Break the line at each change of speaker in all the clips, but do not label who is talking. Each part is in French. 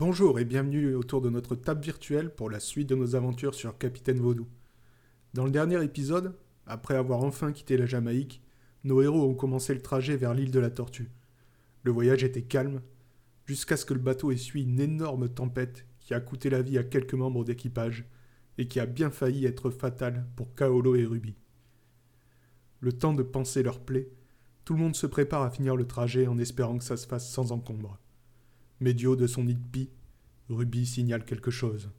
Bonjour et bienvenue autour de notre table virtuelle pour la suite de nos aventures sur Capitaine Vaudou. Dans le dernier épisode, après avoir enfin quitté la Jamaïque, nos héros ont commencé le trajet vers l'île de la Tortue. Le voyage était calme, jusqu'à ce que le bateau essuie une énorme tempête qui a coûté la vie à quelques membres d'équipage et qui a bien failli être fatale pour Kaolo et Ruby. Le temps de penser leur plaie, tout le monde se prépare à finir le trajet en espérant que ça se fasse sans encombre. Haut de son nid de pie, Ruby signale quelque chose.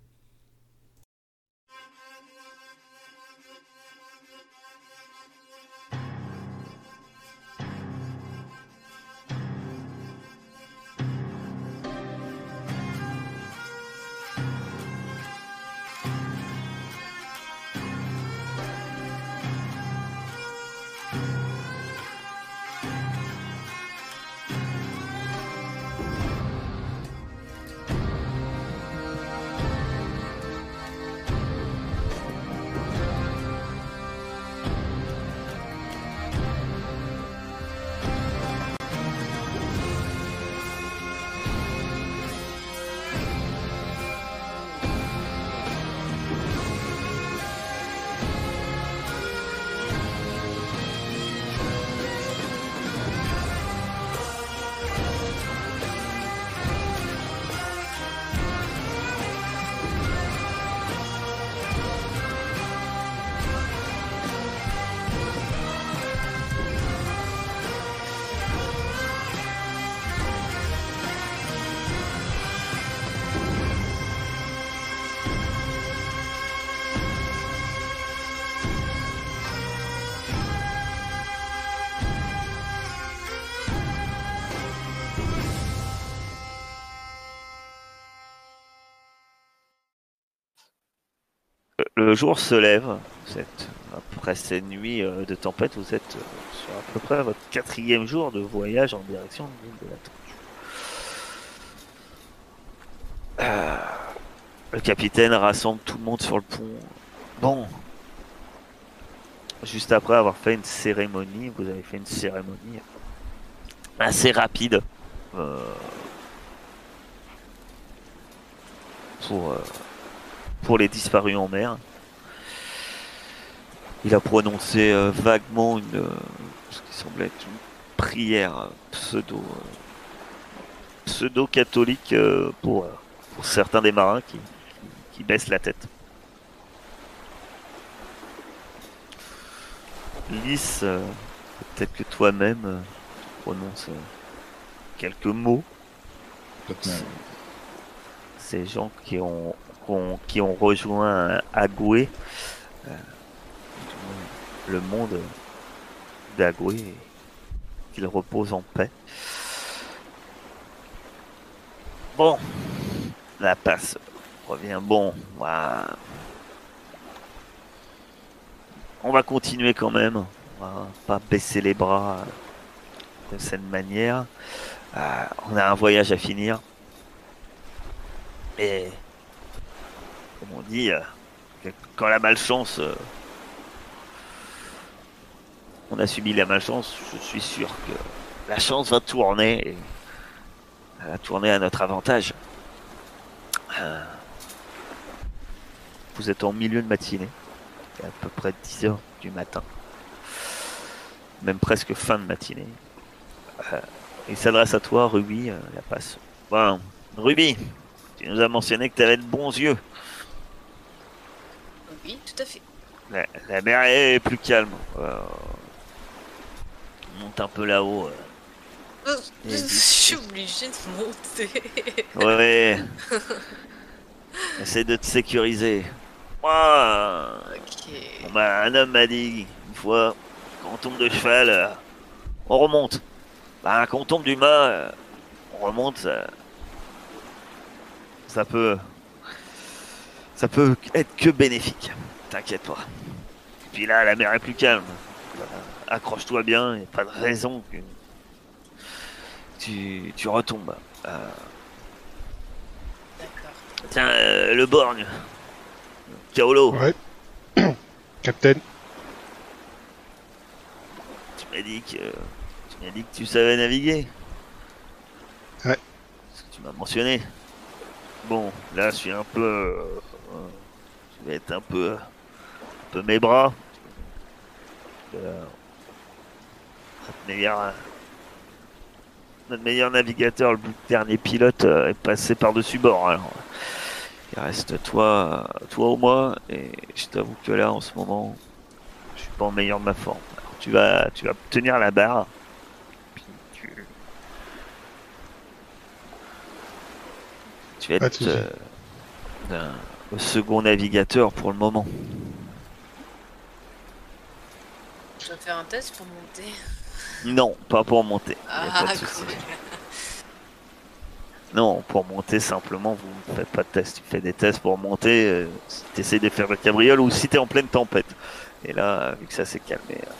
Le jour se lève. Après ces nuits euh, de tempête, vous êtes euh, sur à peu près votre quatrième jour de voyage en direction de l'île de la Tortue. Euh, le capitaine rassemble tout le monde sur le pont. Bon. Juste après avoir fait une cérémonie, vous avez fait une cérémonie assez rapide. euh, pour les disparus en mer. Il a prononcé euh, vaguement une, euh, ce qui semblait être une prière euh, pseudo, pseudo-catholique euh, pour, pour certains des marins qui, qui, baissent la tête. Lys, peut-être que toi-même prononces euh, quelques mots. Ces gens qui ont, qui ont, qui ont rejoint Agoué, le monde d'Agoué, qu'il repose en paix. Bon, la passe revient bon. On va continuer quand même. On va pas baisser les bras de cette manière. Euh, on a un voyage à finir. Et comme on dit, euh, quand la malchance, euh, on a subi la malchance, je suis sûr que la chance va tourner et elle va tourner à notre avantage. Euh, vous êtes en milieu de matinée, à peu près 10 heures du matin, même presque fin de matinée. Euh, il s'adresse à toi, Ruby, euh, la passe. Bon, Ruby, tu nous as mentionné que tu avais de bons yeux.
Oui, tout à fait.
La, la mer est plus calme. Euh, on monte un peu là-haut. euh. Et
je suis obligée de monter.
Ouais. Essaie de te sécuriser. Moi, bon, bah, un homme m'a dit une fois, quand on tombe de cheval, euh, on remonte. Bah, quand on tombe du mât, euh, on remonte. Ça, ça peut, ça peut être que bénéfique. T'inquiète pas. Puis là, la mer est plus calme. Euh, Accroche-toi bien. Y a pas de raison que tu, tu retombes. Euh. Tiens, euh, le borgne. Kaolo,
Ouais. Captain,
tu m'as dit que tu m'as dit que tu savais naviguer.
Ouais.
Ce que tu m'as mentionné. Bon, là, je suis un peu. euh, je vais être un peu. un peu mes bras. Euh, notre meilleur. Notre meilleur navigateur, le dernier pilote, euh, est passé par-dessus bord. Alors, il reste toi, toi ou moi, et je t'avoue que là, en ce moment, je suis pas en meilleur de ma forme. Alors, tu vas, tu vas tenir la barre. puis tu, tu vas être euh, un- second navigateur pour le moment.
Je dois faire un test pour monter.
Non, pas pour monter.
Ah,
pas de souci.
cool.
Non, pour monter simplement, vous ne faites pas de test. Tu fais des tests pour monter, euh, si tu essaies de faire le cabriole ou si tu es en pleine tempête. Et là, vu que ça s'est calmé. euh,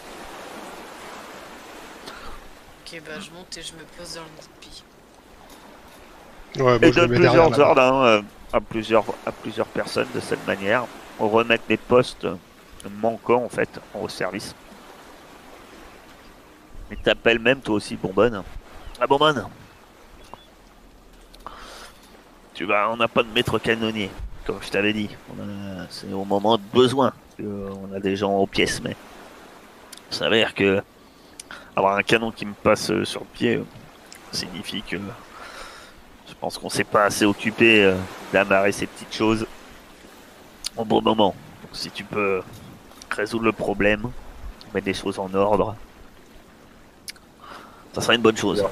Ok, bah je monte et je me pose dans le pie.
Ouais, moi,
Et donne plusieurs ordres hein, euh, à, plusieurs, à plusieurs personnes de cette manière. On remet les postes euh, manquants en fait au service. Et t'appelles même toi aussi Bonbonne. Ah Bonbonne Tu vas, on n'a pas de maître canonnier, comme je t'avais dit. C'est au moment de besoin qu'on a des gens aux pièces, mais ça veut dire que avoir un canon qui me passe euh, sur le pied euh, signifie que je pense qu'on s'est pas assez occupé euh, d'amarrer ces petites choses au bon moment. Donc, si tu peux résoudre le problème, mettre des choses en ordre, ça serait une bonne chose.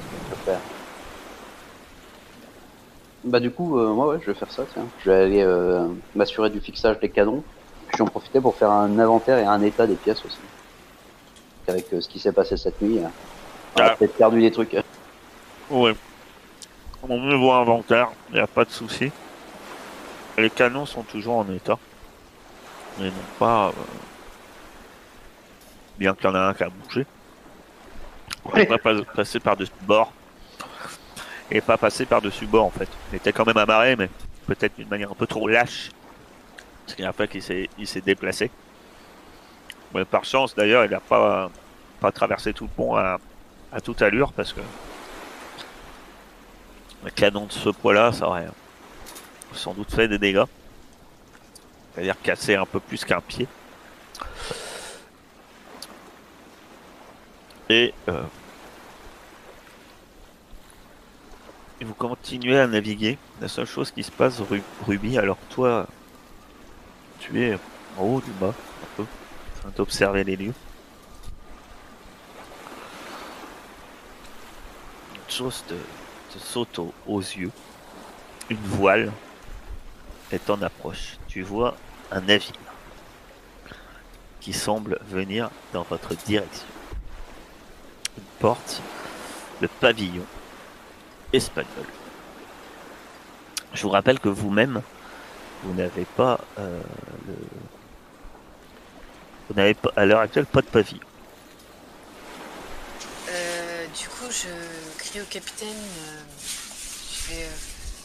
Bah du coup, euh, moi ouais, je vais faire ça, tiens. Je vais aller euh, m'assurer du fixage des canons. Puis j'en profiter pour faire un inventaire et un état des pièces aussi. Avec euh, ce qui s'est passé cette nuit, euh, on a
Ah.
peut-être perdu des trucs.
Ouais. On me voit inventaire, il n'y a pas de souci. Les canons sont toujours en état. Mais non pas. euh, Bien qu'il y en a un qui a bougé. On
Ouais.
pas passer par-dessus bord. Et pas passer par-dessus bord en fait. Il était quand même amarré, mais peut-être d'une manière un peu trop lâche. Parce qu'il a fait qu'il s'est déplacé. Par chance d'ailleurs, il n'a pas, pas traversé tout le pont à, à toute allure parce que un canon de ce poids-là, ça aurait sans doute fait des dégâts. C'est-à-dire casser un peu plus qu'un pied. Et, euh, et vous continuez à naviguer. La seule chose qui se passe, Ru- Ruby, alors toi, tu es en haut du bas, un peu, en train d'observer les lieux. Une chose te, te saute aux yeux. Une voile est en approche. Tu vois un navire qui semble venir dans votre direction. Porte le pavillon espagnol. Je vous rappelle que vous-même, vous n'avez pas euh, le... Vous n'avez pas, à l'heure actuelle pas de pavillon.
Euh, du coup, je crie au capitaine. euh, je fais. euh,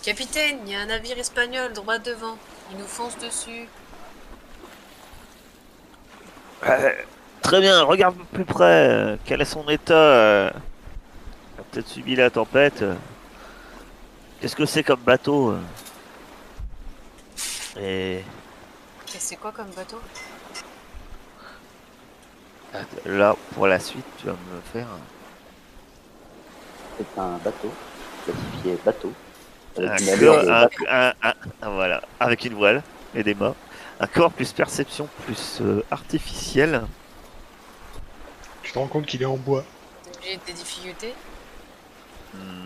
capitaine, il y a un navire espagnol droit devant. Il nous fonce dessus.
Euh, très bien, regarde de plus près. euh, Quel est son état euh, Il a peut-être subi la tempête. euh. Qu'est-ce que c'est comme bateau euh? Et
Et c'est quoi comme bateau?
Là, pour la suite, tu vas me faire un-
C'est un bateau, classifié bateau. Avec
un corps, un-
bateau.
un- un- un- voilà, avec une voile et des mâts. Un corps plus perception plus euh, artificiel.
Tu te rends compte qu'il est en bois.
J'ai des difficultés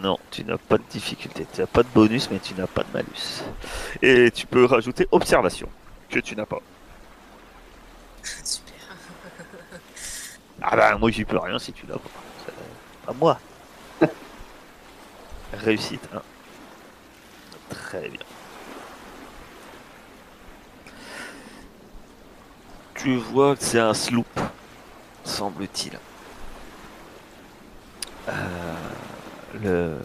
Non, tu n'as pas de difficulté. Tu n'as pas de bonus, mais tu n'as pas de malus. Et tu peux rajouter observation, que tu n'as pas.
Super.
Ah bah moi j'y peux rien si tu l'as pas. Pas moi. Réussite. hein. Très bien. Tu vois que c'est un sloop, semble-t-il. Euh, le...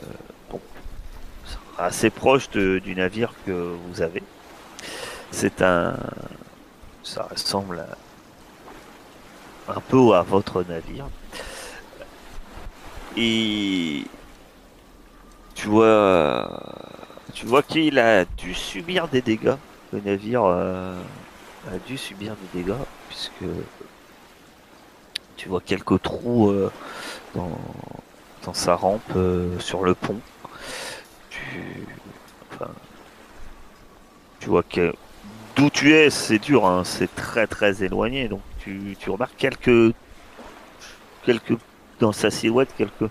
bon, assez proche de- du navire que vous avez. C'est un... Ça ressemble un peu à votre navire. Et tu vois, tu vois qu'il a dû subir des dégâts. Le navire euh, a dû subir des dégâts puisque tu vois quelques trous euh, dans, sa rampe euh, sur le pont. Tu, enfin, tu vois que d'où tu es, c'est dur, hein, c'est très très éloigné. Donc tu, remarques quelques, quelques dans sa silhouette, quelques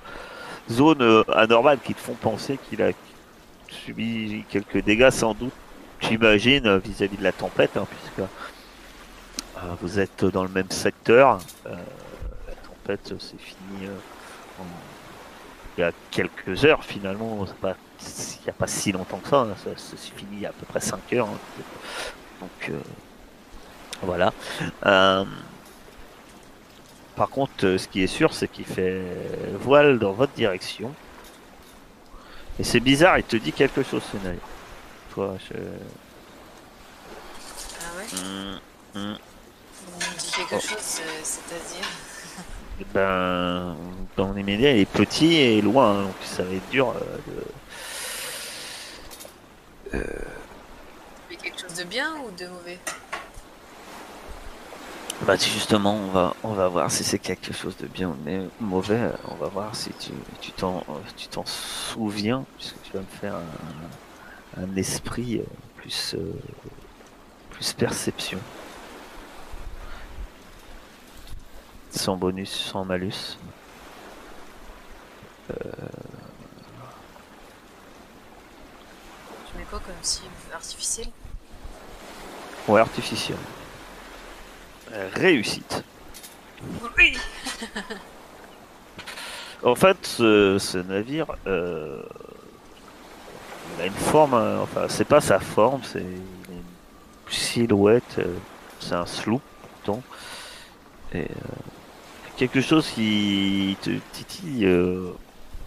zones euh, anormales qui te font penser qu'il a subi quelques dégâts sans doute. J'imagine vis-à-vis de la tempête, hein, puisque vous êtes dans le même secteur. La tempête s'est finie euh, en- il y a quelques heures finalement. C'est pas- Il n'y a pas si longtemps que ça. hein, Ça, ça s'est fini il y a à peu près 5 heures. hein. Donc euh, voilà. Euh, par contre, euh, ce qui est sûr, c'est qu'il fait voile dans votre direction. Et c'est bizarre, il te dit quelque chose, ce navire. Toi, je...
Ah ouais
Hum, hum.
Il me dit quelque
Oh.
chose, euh, c'est-à-dire
Ben, dans les médias, il est petit et loin, hein, donc ça va être dur euh, de...
Mais quelque chose de bien ou de mauvais?
Bah justement, on va, on va voir si c'est quelque chose de bien ou de mauvais. euh, On va voir si tu tu t'en euh, tu t'en souviens, puisque tu vas me faire un, un esprit euh, plus euh, plus perception. Sans bonus, sans malus.
Tu mets quoi comme cible artificielle?
Ouais, artificiel. Euh, Réussite.
Oui
En fait, ce, ce navire, euh, il a une forme, euh, enfin, c'est pas sa forme, c'est une silhouette, euh, c'est un sloop pourtant. Et euh, quelque chose qui te titille, euh,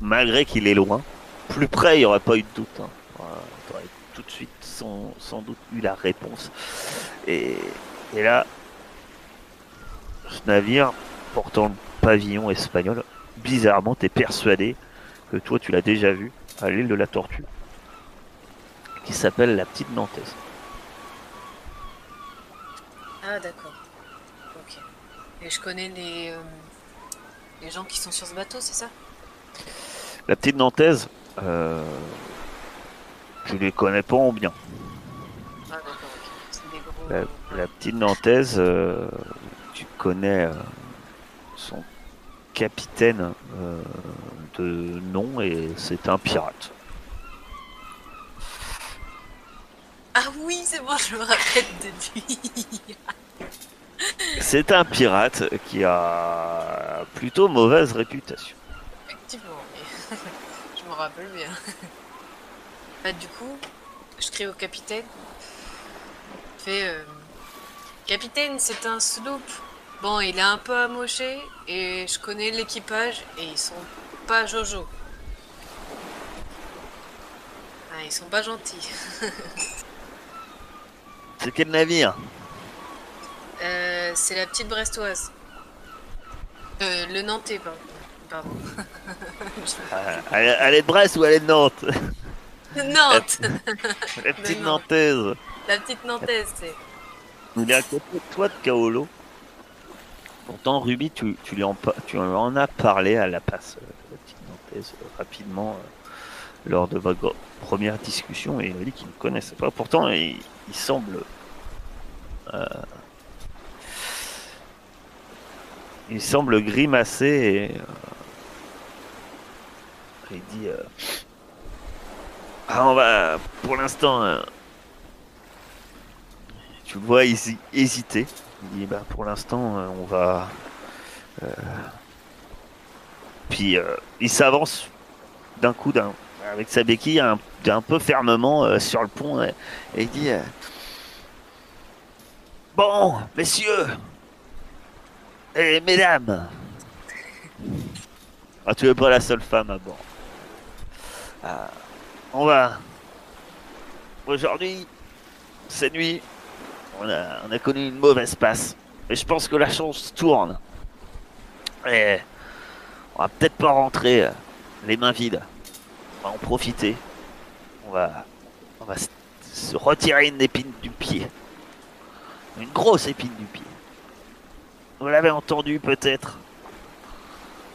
malgré qu'il est loin. Plus près, il n'y aurait pas eu de doute. Hein. Tout de suite sans, sans doute eu la réponse. Et, et là, ce navire portant le pavillon espagnol bizarrement, t'es persuadé que toi, tu l'as déjà vu à l'île de la Tortue, qui s'appelle la Petite Nantaise.
Ah d'accord. Et je connais les, euh, les gens qui sont sur ce bateau, c'est ça?
La Petite Nantaise, euh, tu les connais pas en bien.
Ah d'accord, ok. C'est des gros...
La, la Petite Nantaise, euh, tu connais euh, son capitaine de nom et c'est un pirate.
Ah oui, c'est bon, je me rappelle de lui.
C'est un pirate qui a plutôt mauvaise réputation.
Effectivement, mais je me rappelle bien. Bah, du coup, je crie au capitaine. Je fais euh, Capitaine, c'est un sloop. Bon, il est un peu amoché et je connais l'équipage et ils sont pas jojo. Ah, ils sont pas gentils.
C'est quel navire?
Euh, c'est la petite brestoise. Euh, le Nantais, pardon. Pardon.
Euh, elle, elle est de Brest ou elle est de Nantes
Nantes
La petite
non.
Nantaise.
La petite Nantaise, c'est.
Il est à côté de toi de Kaolo. Pourtant, Ruby, tu, tu, lui en, tu en as parlé à la passe, euh, la petite Nantaise, rapidement, lors de votre première discussion, et il a dit qu'il ne connaissait pas. Pourtant, il, il semble. euh, il semble grimacer et. euh, il dit. euh, ah, on va. Pour l'instant. euh, tu vois hési- hésiter. Il dit bah pour l'instant euh, on va. euh, Puis euh, il s'avance d'un coup d'un avec sa béquille un, un peu fermement euh, sur le pont et, il dit euh, Bon, messieurs et mesdames. Ah, tu es pas la seule femme à bord. Ah, on va. Aujourd'hui, cette nuit, on a, on a connu une mauvaise passe. Et je pense que la chance tourne. Et on va peut-être pas rentrer euh, les mains vides. On va en profiter. On va se retirer une épine du pied. Une grosse épine du pied. Vous l'avez entendu peut-être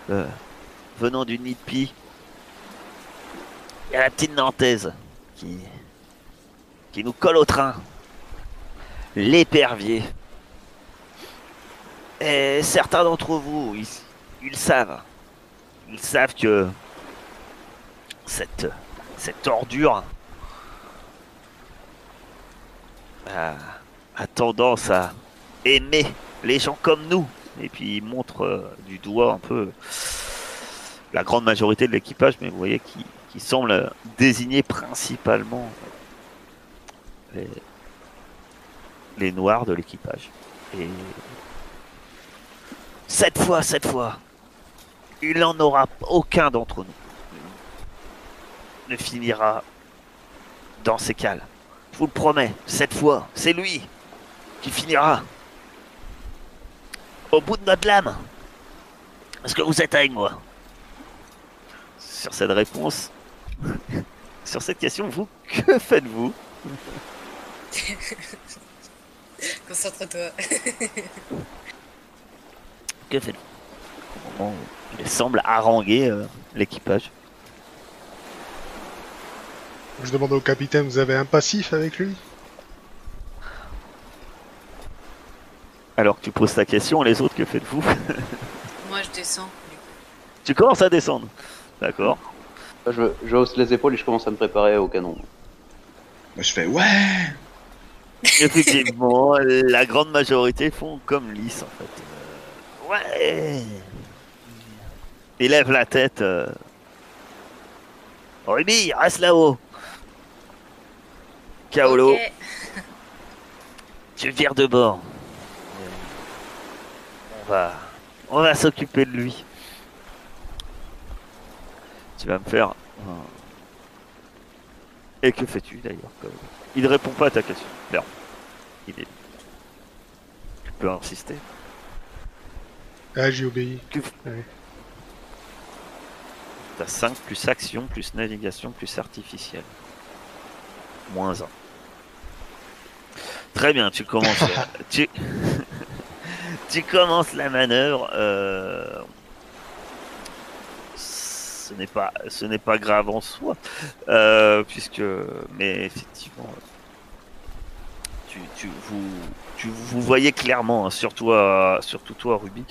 Euh, Venant du pie. Il y a la petite Nantaise qui, qui nous colle au train. L'épervier. Et certains d'entre vous, ils, ils savent. Ils savent que cette, cette ordure a tendance à aimer les gens comme nous. Et puis il montre euh, du doigt un peu la grande majorité de l'équipage, mais vous voyez qui, semble désigner principalement les, noirs de l'équipage. Et cette fois, cette fois, il n'en aura aucun d'entre nous ne finira dans ces cales. Je vous le promets, cette fois, c'est lui qui finira au bout de notre lame. Est-ce que vous êtes avec moi? Sur cette réponse, sur cette question, vous, que faites-vous?
Concentre-toi.
Que faites-vous? Au moment où il semble haranguer euh, l'équipage.
Je demande au capitaine, vous avez un passif avec lui?
Alors que tu poses ta question, les autres, que faites-vous
Moi, je descends. du coup.
Tu commences à descendre. D'accord.
Je, je hausse les épaules et je commence à me préparer au canon.
Moi, je fais ouais.
Effectivement, la grande majorité font comme Lys en fait. Euh, ouais. Il lève la tête. Euh... Ruby, reste là-haut. Kaolo, tu vires de bord. On va, on va s'occuper de lui. Tu vas me faire. Et que fais-tu d'ailleurs Il ne répond pas à ta question. Clairement. Il est. Tu peux insister.
Ah, j'y obéis.
T'as 5 plus action, plus navigation, plus artificielle. Moins 1. Très bien, tu commences. tu... tu commences la manœuvre. euh, Ce n'est pas, pas grave en soi, euh, puisque, mais effectivement, tu, tu, vous, tu, vous voyez clairement, hein, surtout, à- surtout toi, Ruby,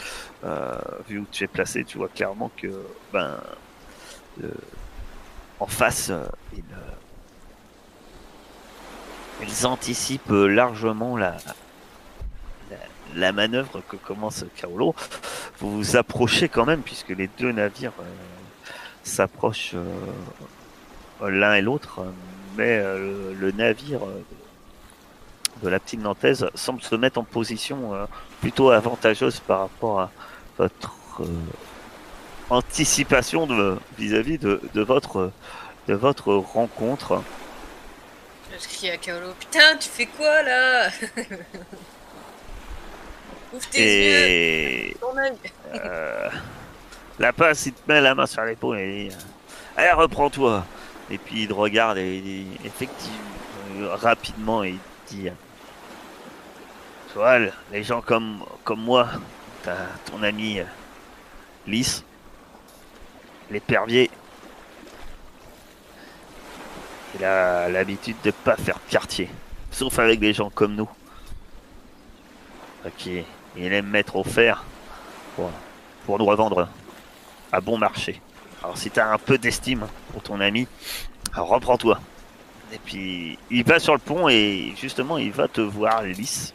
euh, vu où tu es placé, tu vois clairement que, ben, en face, ils, ils anticipent largement la, la, manœuvre que commence Kaolo. Vous vous approchez quand même, puisque les deux navires euh, s'approchent euh, l'un et l'autre, mais euh, le navire de la petite Nantaise semble se mettre en position plutôt avantageuse par rapport à votre anticipation vis-à-vis de, votre de votre rencontre.
Je crie à Kaolo. Putain, tu fais quoi là? Ouvre tes yeux.
Et
Ton œil.
euh, la passe, il te met la main sur l'épaule et il dit Allez, reprends-toi. Et puis il te regarde et il dit effectivement, euh, rapidement, il te dit le- les gens comme, comme moi, ton ami euh, Lys, l'épervier, il a l'habitude de pas faire de quartier, sauf avec des gens comme nous. Ok, il aime mettre au fer pour, pour nous revendre à bon marché. Alors si t'as un peu d'estime pour ton ami, reprends-toi. Et puis il va sur le pont et justement il va te voir lisse.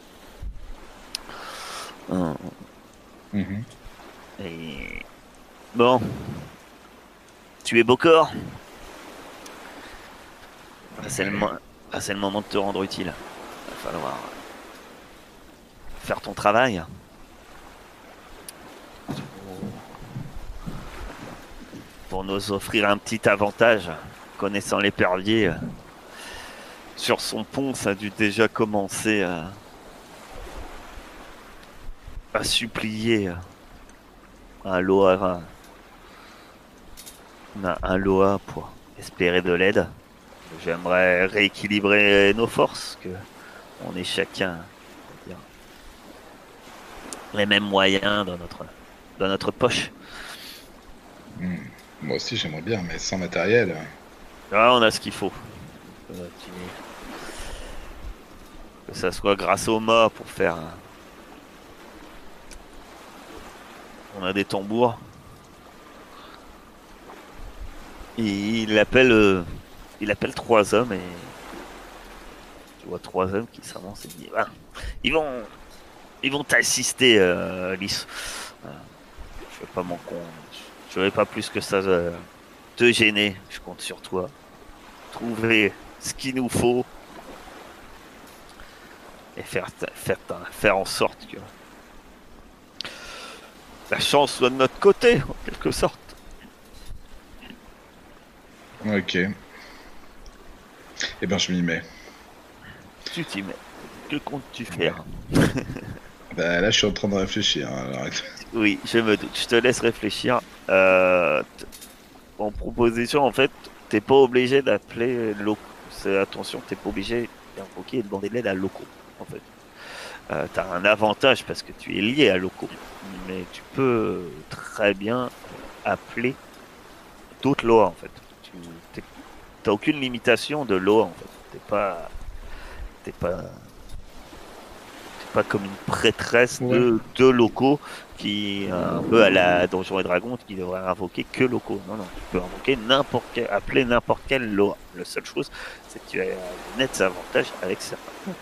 Hum,
Mhm.
Et bon, tu es beau corps. Ah, C'est le, mo- ah, le moment de te rendre utile. Il va falloir faire ton travail. Pour nous offrir un petit avantage, connaissant l'épervier. Sur son pont, ça a dû déjà commencer à, supplier un Loa, un, un Loa pour espérer de l'aide. j'aimerais rééquilibrer nos forces, que on ait chacun les mêmes moyens dans notre, dans notre poche.
Hmm. Moi aussi, j'aimerais bien, mais sans matériel.
Là, on a ce qu'il faut. Que ça soit grâce au mât pour faire. un- On a des tambours. Et il appelle, euh, il appelle trois hommes et tu vois trois hommes qui s'avancent et disent Ah, ils vont, ils vont t'assister, euh, Lys. Euh, je vais pas m'en con, je vais pas plus que ça euh, te gêner. Je compte sur toi trouver ce qu'il nous faut et faire, faire, faire en sorte que la chance soit de notre côté, en quelque sorte.
Ok. Eh ben, je m'y mets.
Tu t'y mets. Que comptes-tu faire?
Bah, là, je suis en train de réfléchir. hein,
Oui, je me doute. Je te laisse réfléchir. Euh, en proposition, en fait, t'es pas obligé d'appeler locaux. Attention, t'es pas obligé d'invoquer et de demander de l'aide à locaux, en fait. Euh, t'as un avantage parce que tu es lié à locaux, mais tu peux très bien appeler d'autres lois, en fait. Tu t'as aucune limitation de loi, en fait. T'es pas, t'es pas, pas comme une prêtresse de, de locaux qui un peu à la Donjons et Dragons qui devrait invoquer que locaux. Non, non, tu peux invoquer n'importe quel, appeler n'importe quelle loi. La seule chose, c'est que tu as un net avantage avec certains.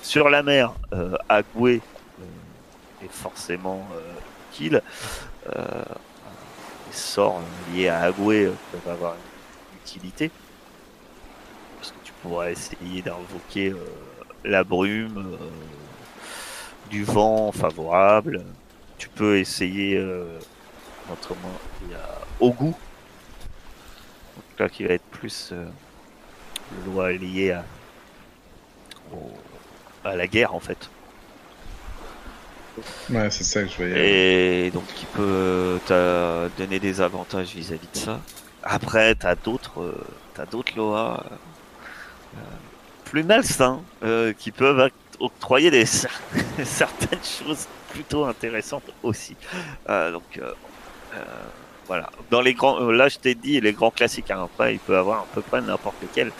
Sur la mer, euh, Agoué euh, est forcément euh, kill. Euh, les sorts liés à Agoué euh, peuvent avoir une utilité. Parce que tu pourrais essayer d'invoquer euh, la brume, euh, du vent favorable. Tu peux essayer euh, autrement. Il y a Ogu. Donc là qui va être plus euh, loi liée à, au- à la guerre en fait.
Ouais, c'est ça que je voyais.
Et donc qui peut te donner des avantages vis-à-vis de ça. Après, t'as d'autres, euh, t'as d'autres lois euh, euh, plus malsains euh, qui peuvent octroyer des cer- certaines choses plutôt intéressantes aussi. Euh, donc euh, euh, voilà. Dans les grands, là je t'ai dit les grands classiques. Hein, après, il peut avoir à peu près n'importe lesquels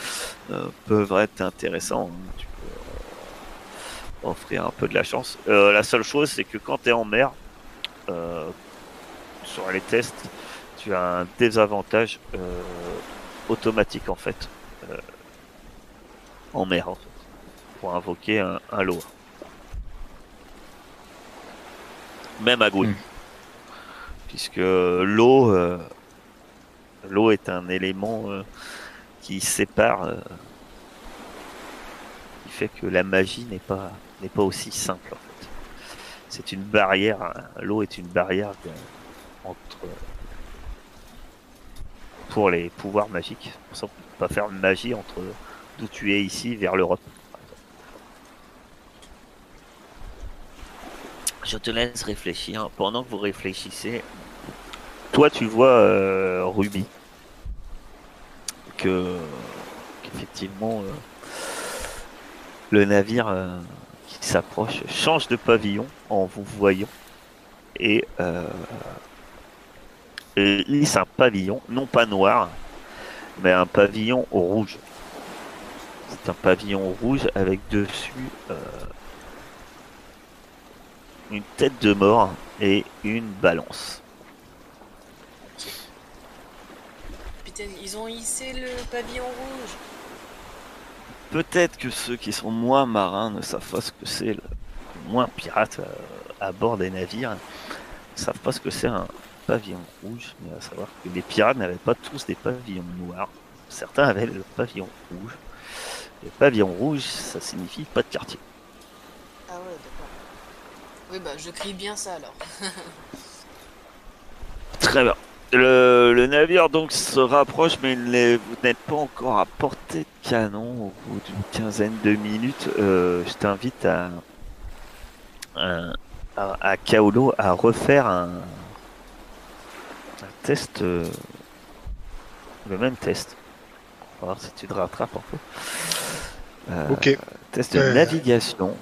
euh, peuvent être intéressants. Tu peux offrir un peu de la chance. La seule chose, c'est que quand tu es en mer, sur les tests, tu as un désavantage automatique en fait. en mer en fait. Pour invoquer un, un lot. Même à Gouin.
Mm.
Puisque l'eau euh, l'eau est un élément euh, qui sépare euh, qui fait que la magie n'est pas n'est pas aussi simple en fait. C'est une barrière, hein. l'eau est une barrière entre pour les pouvoirs magiques. Pour ça qu'on peut pas faire de magie entre d'où tu es ici vers l'Europe. par exemple. Je te laisse réfléchir. Pendant que vous réfléchissez, toi tu vois euh, Ruby que qu'effectivement euh, le navire euh, qui s'approche change de pavillon en vous voyant et hisse un pavillon, non pas noir, mais un pavillon rouge. C'est un pavillon rouge avec dessus une tête de mort et une balance.
Ils ont hissé le pavillon rouge.
Peut-être que ceux qui sont moins marins ne savent pas ce que c'est, le- moins pirates euh, à bord des navires, ne savent pas ce que c'est un pavillon rouge, mais à savoir que les pirates n'avaient pas tous des pavillons noirs. Certains avaient le pavillon rouge. Le pavillon rouge, ça signifie pas de quartier.
Oui, bah je crie bien ça alors.
Très bien. Le, le navire donc se rapproche, mais il n'est- vous n'êtes pas encore à portée de canon. Au bout d'une quinzaine de minutes, euh, je t'invite à, à, à, à Kaolo à refaire un, un test, euh, le même test. On va voir si tu te rattrapes un peu. Euh,
Ok.
Test de
Euh.
navigation.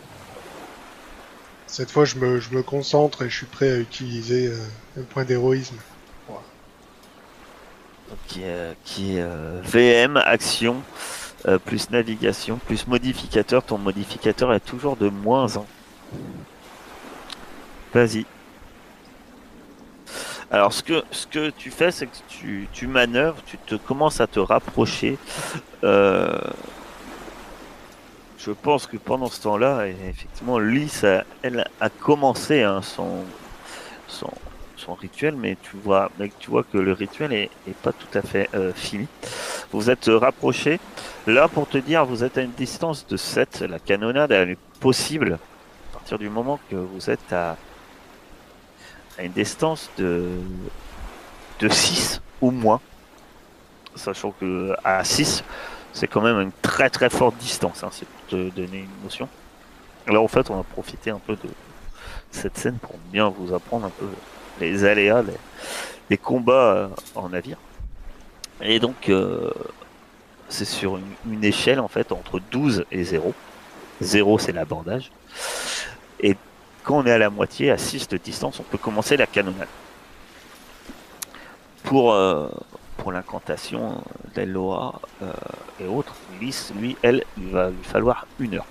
Cette fois, je me, concentre et je suis prêt à utiliser euh, un point d'héroïsme.
qui est, qui euh, VM, action, euh, plus navigation, plus modificateur. Ton modificateur est toujours de moins 1. Vas-y. Alors, ce que, ce que tu fais, c'est que tu, manœuvres, tu te commences à te rapprocher. Euh, je pense que pendant ce temps-là, effectivement, Lys, a- elle a commencé hein, son, son, rituel, mais tu vois, mais tu vois que le rituel est, pas tout à fait euh, fini. Vous êtes rapprochés. Là, pour te dire, vous êtes à une distance de 7. La canonnade elle est possible à partir du moment que vous êtes à, à une distance de, de 6 ou moins. Sachant que à 6, c'est quand même une très très forte distance. hein, c'est pour te donner une notion. Là, en fait, on a profité un peu de cette scène pour bien vous apprendre un peu les aléas des combats euh, en navire. Et donc, euh, c'est sur une, une échelle en fait entre 12 et 0. 0 c'est l'abordage. Et quand on est à la moitié, à 6 de distance, on peut commencer la canonnade. Pour, euh, pour l'incantation d'Eloa euh, et autres, lui, elle, il va lui falloir une heure.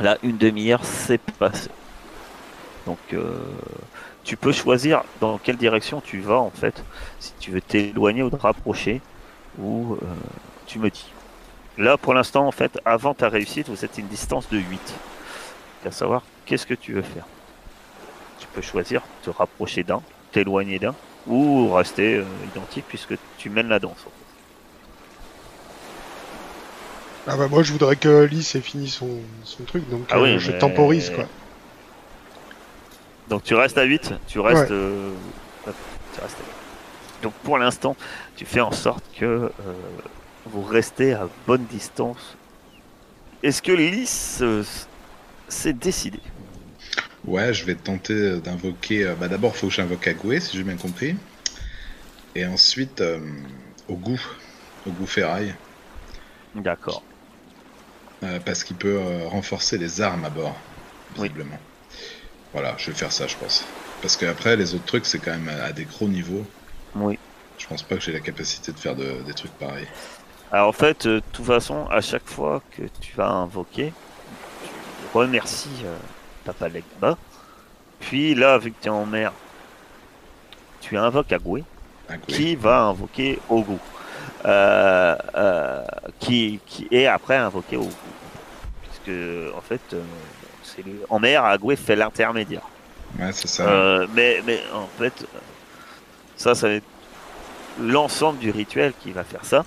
Là, une demi-heure, c'est passé. Donc, euh, tu peux choisir dans quelle direction tu vas en fait, si tu veux t'éloigner ou te rapprocher, ou euh, tu me dis. Là, pour l'instant, en fait, avant ta réussite, vous êtes une distance de 8. À savoir, qu'est-ce que tu veux faire? Tu peux choisir te rapprocher d'un, t'éloigner d'un, ou rester euh, identique puisque tu mènes la danse. en fait.
Ah bah moi, je voudrais que Lys ait fini son, son truc, donc
Ah
euh,
oui,
je
mais-
temporise quoi.
Donc tu restes à 8, tu restes,
Ouais.
euh, tu restes à 8. Donc pour l'instant, tu fais en sorte que euh, vous restez à bonne distance. Est-ce que Lys s'est décidé
Ouais, je vais tenter d'invoquer. euh, Bah, d'abord, il faut que j'invoque Agoué, si j'ai bien compris. Et ensuite, euh, au goût. Au goût ferraille.
D'accord.
euh, parce qu'il peut euh, renforcer les armes à bord,
Oui.
visiblement. Voilà, je vais faire ça, je pense. Parce qu'après, les autres trucs, c'est quand même à des gros niveaux.
Oui.
Je pense pas que j'ai la capacité de faire de- des trucs pareils.
Alors en fait, de toute façon, à chaque fois que tu vas invoquer, tu remercies euh, Papa Legba. Puis là, vu que tu es en mer, tu invoques Agoué. Qui va invoquer Ogu. Euh, euh, qui, qui est après invoqué Ogu. Puisque, en fait, euh, c'est le- en mer, Agoué fait l'intermédiaire.
Ouais, c'est ça.
Euh, mais, mais en fait, ça, ça va être l'ensemble du rituel qui va faire ça.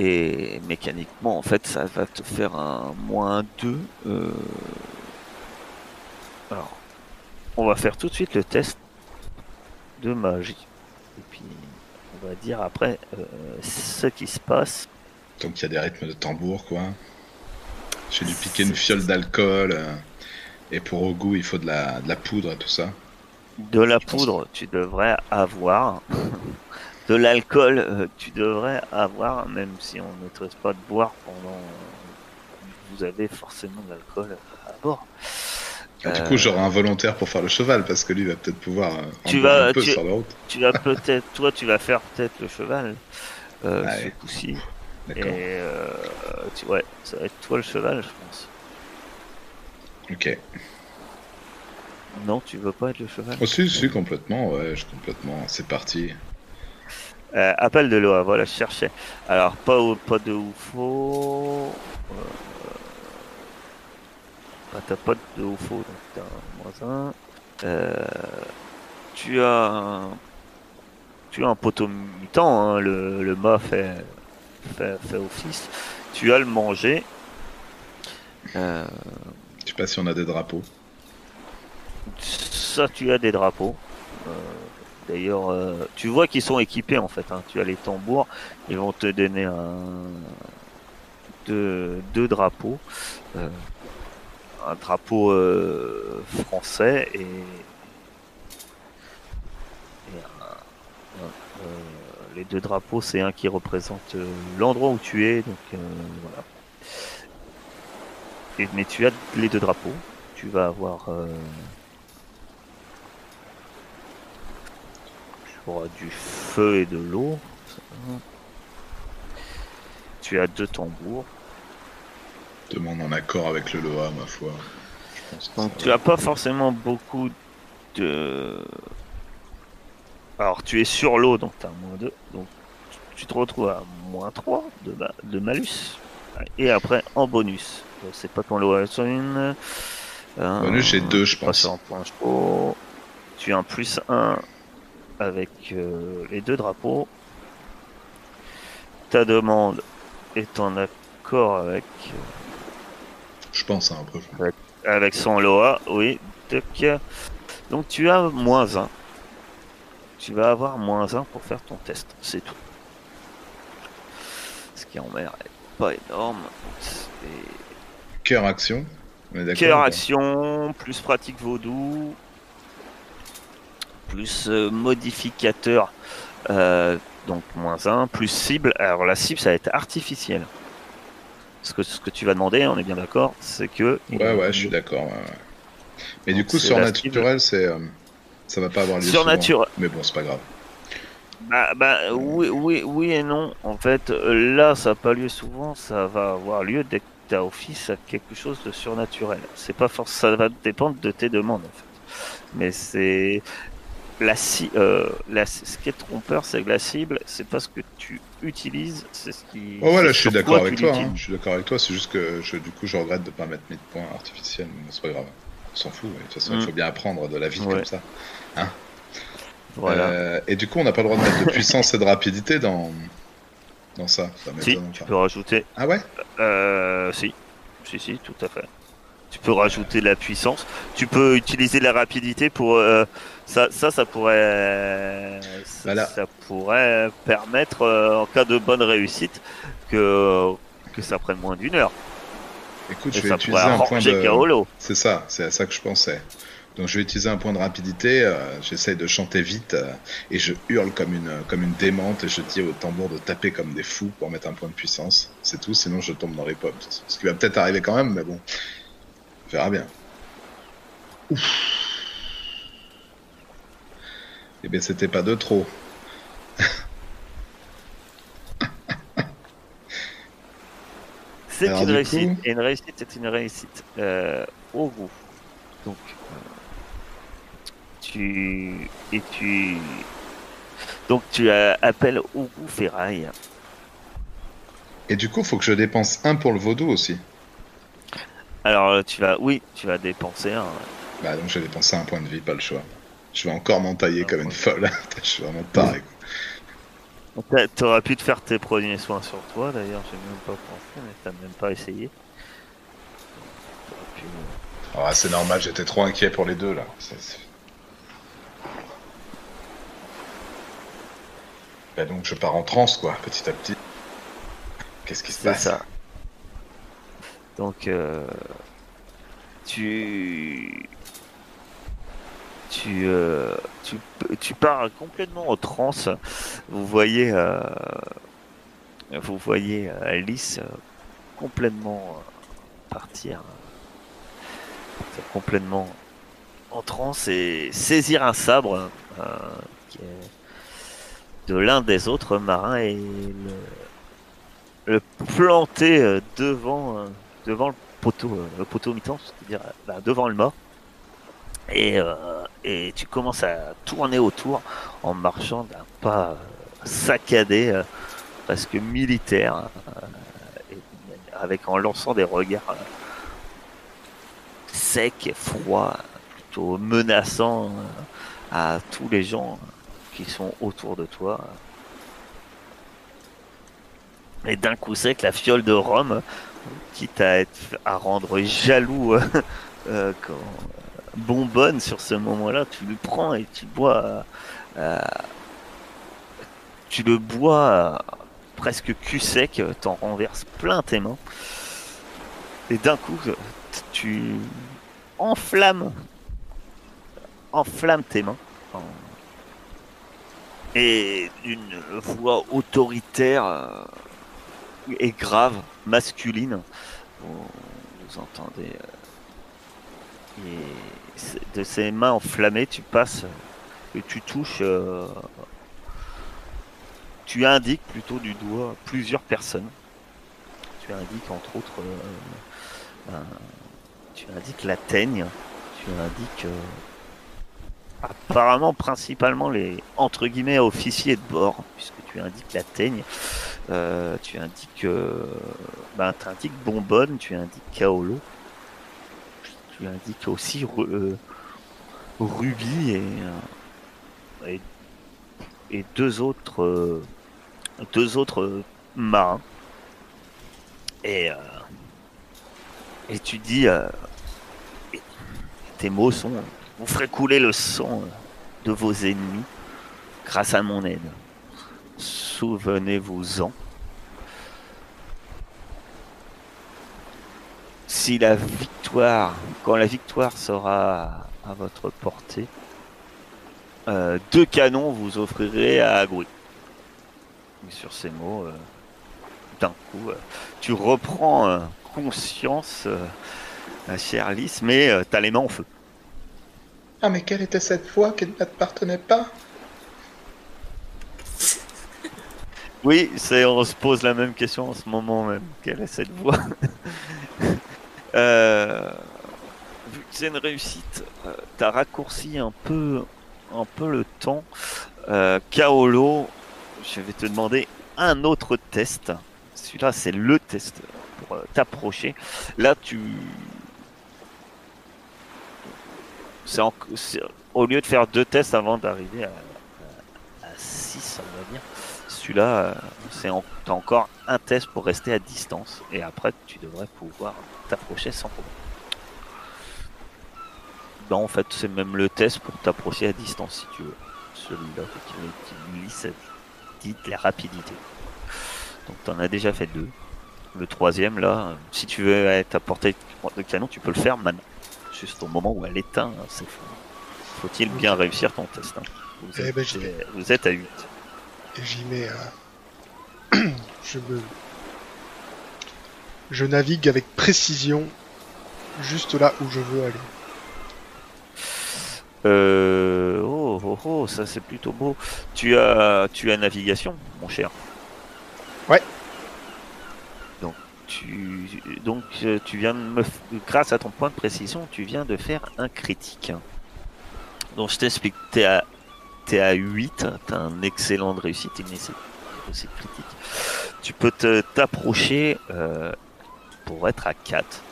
Et mécaniquement, en fait, ça va te faire un moins 2. euh. Alors, on va faire tout de suite le test de magie. Et puis, on va dire après euh, ce qui se passe.
Donc il y a des rythmes de tambour, quoi. J'ai dû piquer une fiole d'alcool. euh, et pour au goût, il faut de la, de la poudre et tout ça.
De la
Je pense-
poudre, tu devrais avoir. De l'alcool, euh, tu devrais avoir, même si on ne traite pas de boire pendant. Vous avez forcément de l'alcool à bord.
Ah, du
Euh,
coup, j'aurai un volontaire pour faire le cheval, parce que lui va peut-être pouvoir euh,
Tu vas-
un peu
tu-
sur la route.
Tu vas peut-être, toi, tu vas faire peut-être le cheval, euh,
Ouais.
ce coup-ci. Et euh, tu, ouais, ça va être toi le cheval, je pense.
Ok.
Non, tu veux pas être le cheval?
Oh, si, si, complètement, ouais, je, complètement. C'est parti.
Euh, appel de Loa, voilà, je cherchais. Alors, pas, pas de UFO. Euh, t'as pas de UFO, donc t'as un moins un. Euh, tu as un, tu as un poteau mutant, hein, le, le mât fait, fait, fait office. Tu as le manger. Euh,
Je sais pas si on a des drapeaux.
ça, tu as des drapeaux. Euh, D'ailleurs, euh, tu vois qu'ils sont équipés en fait. hein. Tu as les tambours. Ils vont te donner deux, drapeaux. Euh, un drapeau euh, français et, les deux drapeaux, c'est un qui représente l'endroit où tu es, mais tu as les deux drapeaux. Tu vas avoir euh, du feu et de l'eau. Tu as deux tambours.
Demande en accord avec le Loa, ma foi. Je pense que
Donc tu as pas forcément beaucoup de. Alors tu es sur l'eau, donc tu as moins 2. Donc tu te retrouves à moins 3 de, ma- de malus. Et après en bonus. Donc, C'est pas ton lot sur une.
Bonus, j'ai deux, je
pas
pense.
sur un point. Tu as un plus 1 avec euh, les deux drapeaux. Ta demande est en accord avec
Je pense, hein, après.
avec son Loa, oui. Toc. Donc tu as moins 1. Tu vas avoir moins 1 pour faire ton test, c'est tout. Ce qui en mer est pas énorme.
Cœur action.
Cœur action, plus pratique vaudou, plus euh, modificateur, euh, donc moins 1, plus cible. Alors la cible, ça va être artificielle. Ce que, ce que tu vas demander, on est bien d'accord, c'est que.
Ouais, ouais, je suis d'accord. ouais, ouais. Mais du coup, surnaturel, c'est. euh, ça va pas avoir lieu.
Surnaturel.
souvent. Mais bon, c'est pas grave.
Bah, bah oui, oui, oui et non. En fait, là, ça n'a pas lieu souvent. Ça va avoir lieu dès que tu as office à quelque chose de surnaturel. C'est pas force, ça va dépendre de tes demandes en fait. Mais c'est la, euh, la ce qui est trompeur, c'est que la cible, c'est pas ce que tu utilises, c'est ce qui.
Oh, voilà, je suis d'accord avec toi. hein. Je suis d'accord avec toi. C'est juste que je, du coup, je regrette de pas mettre mes points artificiels. Mais c'est pas grave. On s'en fout. De toute façon, il
Mm.
faut bien apprendre de la vie
Ouais.
comme ça.
Voilà.
Euh, et du coup, on n'a pas le droit de mettre de puissance et de rapidité dans, dans ça. Ça
si,
m'étonne
tu peux rajouter.
Ah ouais?
Euh, si, si, si, tout à fait. Tu peux rajouter la puissance. Tu peux utiliser la rapidité pour euh, ça. Ça, ça pourrait, ça,
Voilà.
ça pourrait permettre euh, en cas de bonne réussite que que ça prenne moins d'une heure.
Écoute,
Et
je vais utiliser un point de. C'est ça, c'est à ça que je pensais. Donc je vais utiliser un point de rapidité, euh, j'essaye de chanter vite euh, et je hurle comme une, comme une démente et je dis au tambour de taper comme des fous pour mettre un point de puissance. C'est tout, sinon je tombe dans les pommes. Ce qui va peut-être arriver quand même, mais bon, on verra bien. Ouf. Eh bien c'était pas de trop.
C'est une réussite. Et une réussite, c'est une réussite euh, au goût. Donc, euh, tu et tu donc tu appelles au goût ferraille.
Et du coup, faut que je dépense un pour le vaudou aussi.
Alors tu vas, oui, tu vas dépenser un.
Bah donc je vais dépenser un point de vie, pas le choix. Je vais encore m'entailler
Un
comme une folle. je suis vraiment taré.
T'aurais pu te faire tes premiers soins sur toi d'ailleurs, j'ai même pas pensé, mais t'as même pas essayé. T'aurais pu, euh,
Ah, c'est normal, j'étais trop inquiet pour les deux là. C'est- c'est- Bah, donc je pars en transe quoi, petit à petit. Qu'est-ce qui se
C'est
passe
ça. Donc, euh, tu, tu, euh, tu, pars complètement en transe. Vous voyez, euh, vous voyez euh, Alice complètement partir, complètement en transe et saisir un sabre est de l'un des autres marins et le planter devant, devant le poteau, le poteau mi-temps, c'est-à-dire bah, devant le mort. Et, euh, et tu commences à tourner autour en marchant d'un pas euh, saccadé, euh, presque militaire, euh, et avec en lançant des regards euh, secs et froids, plutôt menaçants euh, à tous les gens qui sont autour de toi. Et d'un coup sec, la fiole de rhum, quitte à, être, à rendre jaloux euh, euh, quand, bonbonne sur ce moment-là, tu le prends et tu bois. euh, tu le bois euh, presque cul sec, euh, t'en renverses plein tes mains. Et d'un coup, tu enflammes, enflammes tes mains et d'une voix autoritaire et grave, masculine. Vous, entendez. De ses mains enflammées, tu passes et tu touches. euh, tu indiques plutôt du doigt plusieurs personnes. Tu indiques entre autres. euh, tu indiques la teigne. Tu indiques. euh, apparemment principalement les entre guillemets officiers de bord, puisque tu indiques la teigne, tu indiques, ben, tu indiques Bonbonne, tu indiques Kaolo, tu indiques aussi euh, Ruby et, euh, et, deux autres euh, deux autres marins. Et, et tu dis, tes mots sont vous ferez couler le sang de vos ennemis grâce à mon aide. Souvenez-vous-en. Si la victoire, quand la victoire sera à votre portée, euh, deux canons vous offrirez à. Et Sur ces mots, euh, d'un coup, euh, tu reprends conscience, chère Lys, mais t'as les mains en feu.
Ah, mais quelle était cette voix qui ne t'appartenait pas?
Oui, c'est, on se pose la même question en ce moment même. Quelle est cette voix? Euh, Vu que c'est une réussite, euh, t'as raccourci un peu, un peu le temps. Euh, Kaolo, je vais te demander un autre test. Celui-là, c'est le test pour euh, t'approcher. Là, tu. C'est Au lieu de faire deux tests avant d'arriver à, à 6, on va dire, celui-là, c'est en... t'as encore un test pour rester à distance. Et après, tu devrais pouvoir t'approcher sans problème. Non, en fait, c'est même le test pour t'approcher à distance si tu veux. Celui-là, qui lit cette dit la rapidité. Donc, t'en as déjà fait deux. Le troisième, là, si tu veux être à portée de canon, tu peux le faire maintenant. Juste au moment où elle éteint, hein, c'est. Faut-il bien réussir ton test hein? vous,
Eh
êtes,
ben,
vous êtes à 8.
Et j'y mets. euh, je me. Je navigue avec précision juste là où je veux aller.
Euh, oh, oh, oh, ça c'est plutôt beau. Tu as, tu as navigation, mon cher.
Ouais.
Donc tu, donc euh, tu viens de me, grâce à ton point de précision, tu viens de faire un critique. Donc je t'explique. T'es à, t'es à 8, t'as un excellent de réussite, une essai- réussite critique. Tu peux te t'approcher euh, pour être à 4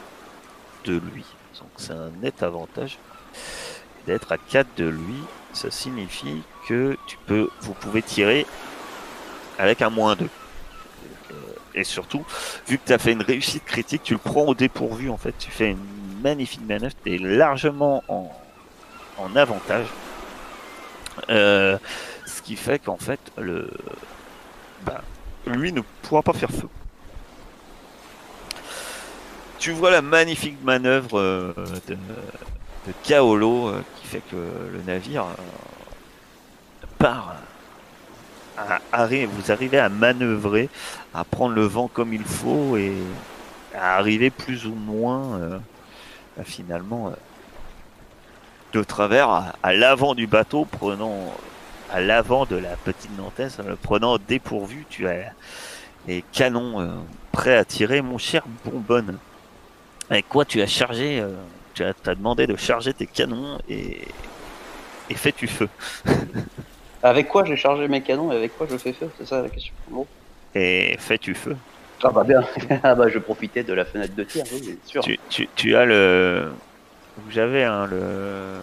de lui. Donc c'est un net avantage d'être à 4 de lui, ça signifie que tu peux, vous pouvez tirer avec un moins 2. Euh, Et surtout, vu que tu as fait une réussite critique, tu le prends au dépourvu en fait. Tu fais une magnifique manœuvre, tu es largement en, avantage. Euh, ce qui fait qu'en fait, le, bah, lui ne pourra pas faire feu. Tu vois la magnifique manœuvre euh, de, Kaolo euh, qui fait que le navire euh, part. à- vous arrivez à manœuvrer, à prendre le vent comme il faut et à arriver plus ou moins finalement de travers à, l'avant du bateau, prenant à l'avant de la petite Nantes, le prenant dépourvu, tu as les canons prêts à tirer, mon cher Bonbonne. Avec quoi tu as chargé euh, tu as, t'as demandé de charger tes canons et, et fais-tu feu?
Avec quoi j'ai chargé mes canons et avec quoi je fais feu? C'est ça la question. Bon.
Et fais-tu feu?
Ah bah bien. ah bah je profitais de la fenêtre de tir, oui, bien sûr.
Tu, tu, tu as le. Avez hein, le.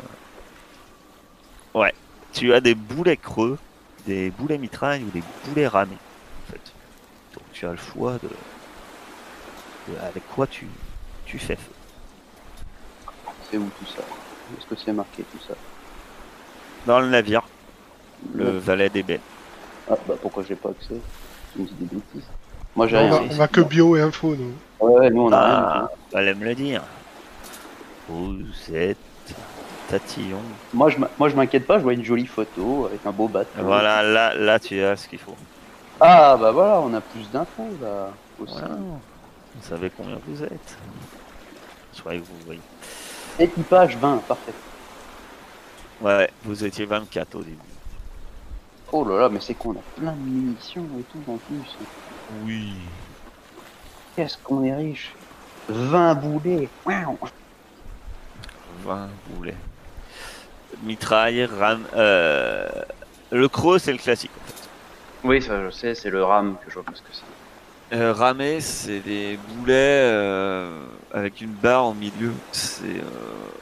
Ouais. Tu as des boulets creux, des boulets mitrailles ou des boulets ramés. En fait. Donc tu as le choix de. de- avec quoi tu, tu fais feu.
C'est où tout ça Est-ce que c'est marqué tout ça
Dans le navire, le valet des baies.
Ah bah pourquoi j'ai pas accès Je me dis des bêtises. Moi j'ai
on,
rien.
on va que bio et info, nous.
Ouais, ouais, nous on a rien.
Ah, fallait me le dire. Vous êtes tatillon.
Moi, je, m'a- moi, je m'inquiète pas, je vois une jolie photo avec un beau bateau.
Voilà, là, là, tu as ce qu'il faut.
Ah, bah voilà, on a plus d'infos là. Aussi.
Voilà. Vous savez combien vous êtes. Croyais que vous voyez.
Équipage 20, parfait.
Ouais, vous étiez 24 au début.
Oh là là, mais c'est qu'on a plein de munitions et tout en plus.
Oui.
Qu'est-ce qu'on est riche 20 boulets. Waouh
20 boulets. Mitraille, ram. Euh... Le croc, c'est le classique. en fait.
Oui, ça je sais, c'est le RAM que je vois plus que ça.
Euh, ramé, c'est des boulets euh, avec une barre au milieu. C'est euh,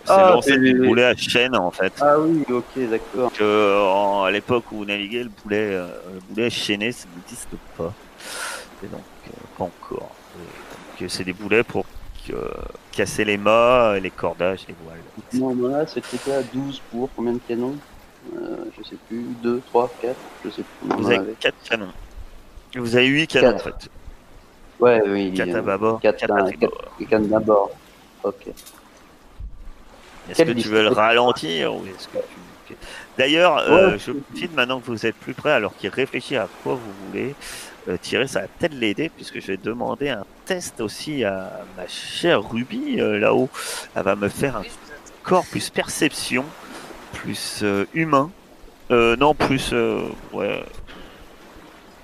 Ah,
l'ancêtre
c'est-
du boulet à chaîne en fait.
Ah oui, ok, d'accord.
Que, en- à l'époque où vous naviguez, le boulet, euh, le boulet chaîné, ça n'existe pas. Et donc, euh, pas encore. Euh, c'est des boulets pour euh, casser les mâts, les cordages, les voiles.
Non, voilà, ce truc-là, 12 pour combien de canons euh, Je sais plus, 2, 3, 4, je sais plus.
Vous avez
avait.
4 canons. Vous avez 8 canons en fait.
Ouais, oui,
4
il y
à
a
bâbord,
quatre
4 à
à-
tribord.
les cannes d'abord. Ok.
Est-ce que tu veux le ralentir ou est-ce que tu... D'ailleurs, euh, je profite maintenant que vous êtes plus près, alors qu'il réfléchit à quoi vous voulez euh, tirer, ça va peut-être l'aider, puisque je vais demander un test aussi à ma chère Ruby euh, là-haut. Elle va me faire un corps plus perception, plus euh, humain. Euh, non, plus, euh, ouais,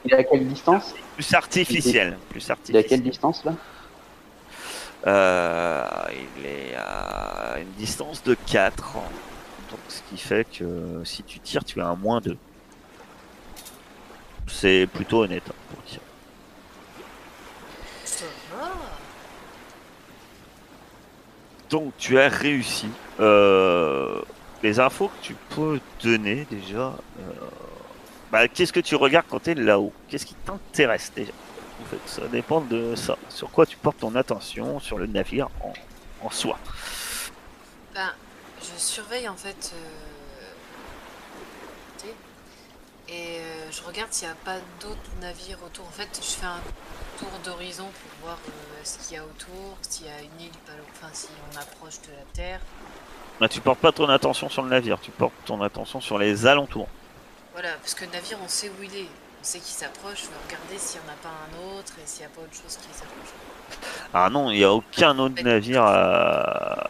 Il est à quelle distance?
Plus artificiel. Plus
Il est à
artificiel.
quelle distance là?
Euh, il est à une distance de 4. Donc, ce qui fait que si tu tires, tu as un moins 2. C'est plutôt honnête hein, pour tirer.
Ça va.
Donc, tu as réussi. Euh, les infos que tu peux donner déjà. euh, bah, Qu'est-ce que tu regardes quand tu es là-haut? Qu'est-ce qui t'intéresse déjà? En fait, ça dépend de ça. Sur quoi tu portes ton attention sur le navire en, en soi?
Ben, je surveille en fait. euh, Et euh, je regarde s'il n'y a pas d'autres navires autour. En fait, je fais un tour d'horizon pour voir euh, ce qu'il y a autour, s'il y a une île, enfin si on approche de la Terre.
Bah, tu portes pas ton attention sur le navire, tu portes ton attention sur les alentours.
Voilà, parce que le navire, on sait où il est. On sait qu'il s'approche. Je vais regarder s'il n'y en a pas un autre et s'il n'y a pas autre chose qui s'approche.
Ah non, il n'y a aucun autre navire à...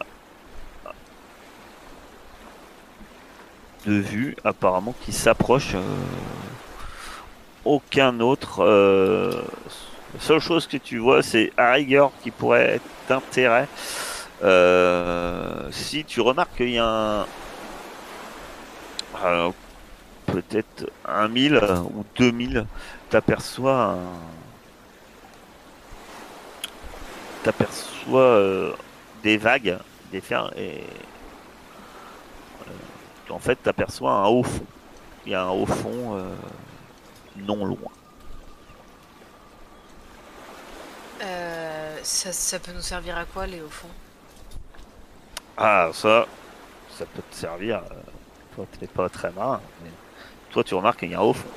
de vue apparemment qui s'approche. euh, Aucun autre. euh, La seule chose que tu vois, c'est à rigueur qui pourrait être d'intérêt. euh, si tu remarques qu'il y a un. Peut-être un mille ou deux mille, t'aperçois un, t'aperçois euh, des vagues, des fers, et euh, en fait t'aperçois un haut fond. Il y a un haut fond euh, non loin.
Euh, ça, ça peut nous servir à quoi, les au fond
Ah ça, ça peut te servir. toi t'es pas très marin, mais toi tu remarques qu'il y a un haut fond.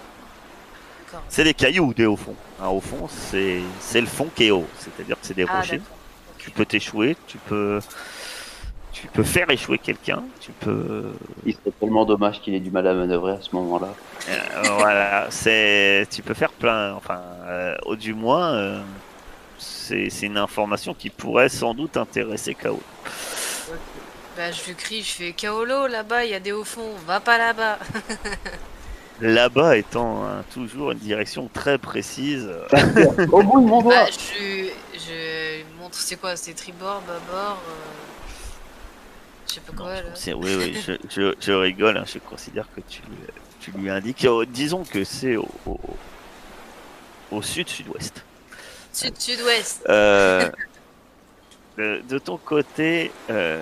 C'est des cailloux des hauts fonds. Un haut fond, c'est c'est le fond qui est haut, c'est-à-dire que c'est des
Ah,
rochers. Tu peux t'échouer, tu peux tu peux faire échouer quelqu'un, tu peux
Il serait tellement dommage qu'il ait du mal à manœuvrer à ce moment-là.
Euh, voilà, c'est tu peux faire plein, enfin, euh, au du moins, euh, c'est c'est une information qui pourrait sans doute intéresser Kao.
Bah, je lui crie, je fais Kaolo, là-bas, il y a des hauts fonds, va pas là-bas.
Là-bas étant hein, toujours une direction très précise.
Au bout de mon doigt
Bah, je, je lui montre, c'est quoi, c'est tribord, bâbord, euh, je sais pas
Non,
quoi,
je
là.
considère- oui, oui, je, je- je rigole, hein, je considère que tu, tu lui indiques. euh, disons que c'est au, au, au sud-sud-ouest.
Sud-sud-ouest.
Euh, de, de ton côté, euh,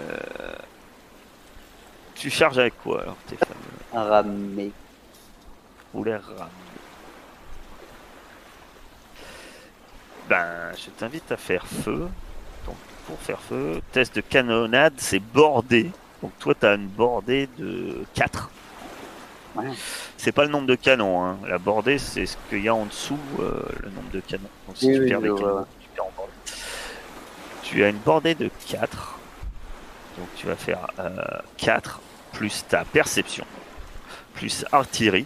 tu charges avec quoi alors tes fameux
Un ramé.
Poulet ramenés Ben, je t'invite à faire feu. Donc, pour faire feu, test de canonnade, c'est bordé. Donc, toi, tu as une bordée de 4.
Ouais.
C'est pas le nombre de canons. Hein. La bordée, c'est ce qu'il y a en dessous, euh, le nombre de canons. Donc, si
Oui,
tu
oui,
perds des canons, tu perds en bordée. Tu as une bordée de 4. Donc tu vas faire 4 plus ta perception, plus artillerie,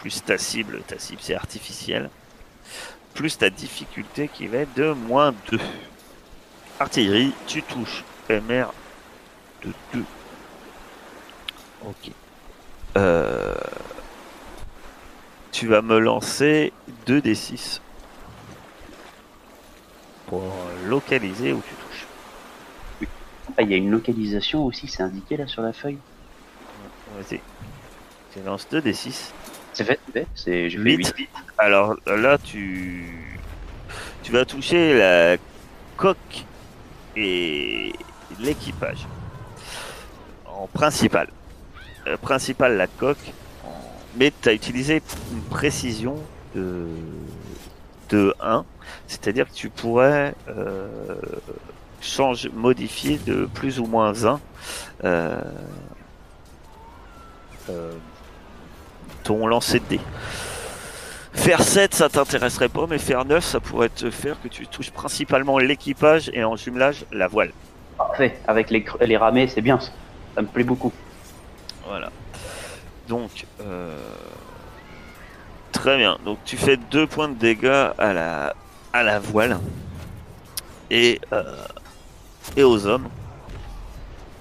plus ta cible, ta cible c'est artificiel, plus ta difficulté qui va être de moins 2. Artillerie, tu touches MR de 2. Ok. Euh, tu vas me lancer 2 d 6 pour localiser où tu touches.
Ah, il y a une localisation aussi, c'est indiqué là sur la feuille.
Vas-y. Tu lances 2 d 6
C'est fait, c'est fait. C'est, j'ai fait
8.
8.
Alors là, tu, tu vas toucher la coque et l'équipage. En principal. Euh, principal, la coque. Mais tu as utilisé une précision de, de 1. C'est-à-dire que tu pourrais euh, changer, modifier de plus ou moins 1 euh, euh, ton lancer de dés? Faire 7, ça t'intéresserait pas, mais faire 9, ça pourrait te faire que tu touches principalement l'équipage et en jumelage la voile.
Parfait. Avec les, les ramées, c'est bien ça. Ça me plaît beaucoup.
Voilà. Donc, euh, très bien. Donc, tu fais 2 points de dégâts à la, à la voile et, euh, et aux hommes.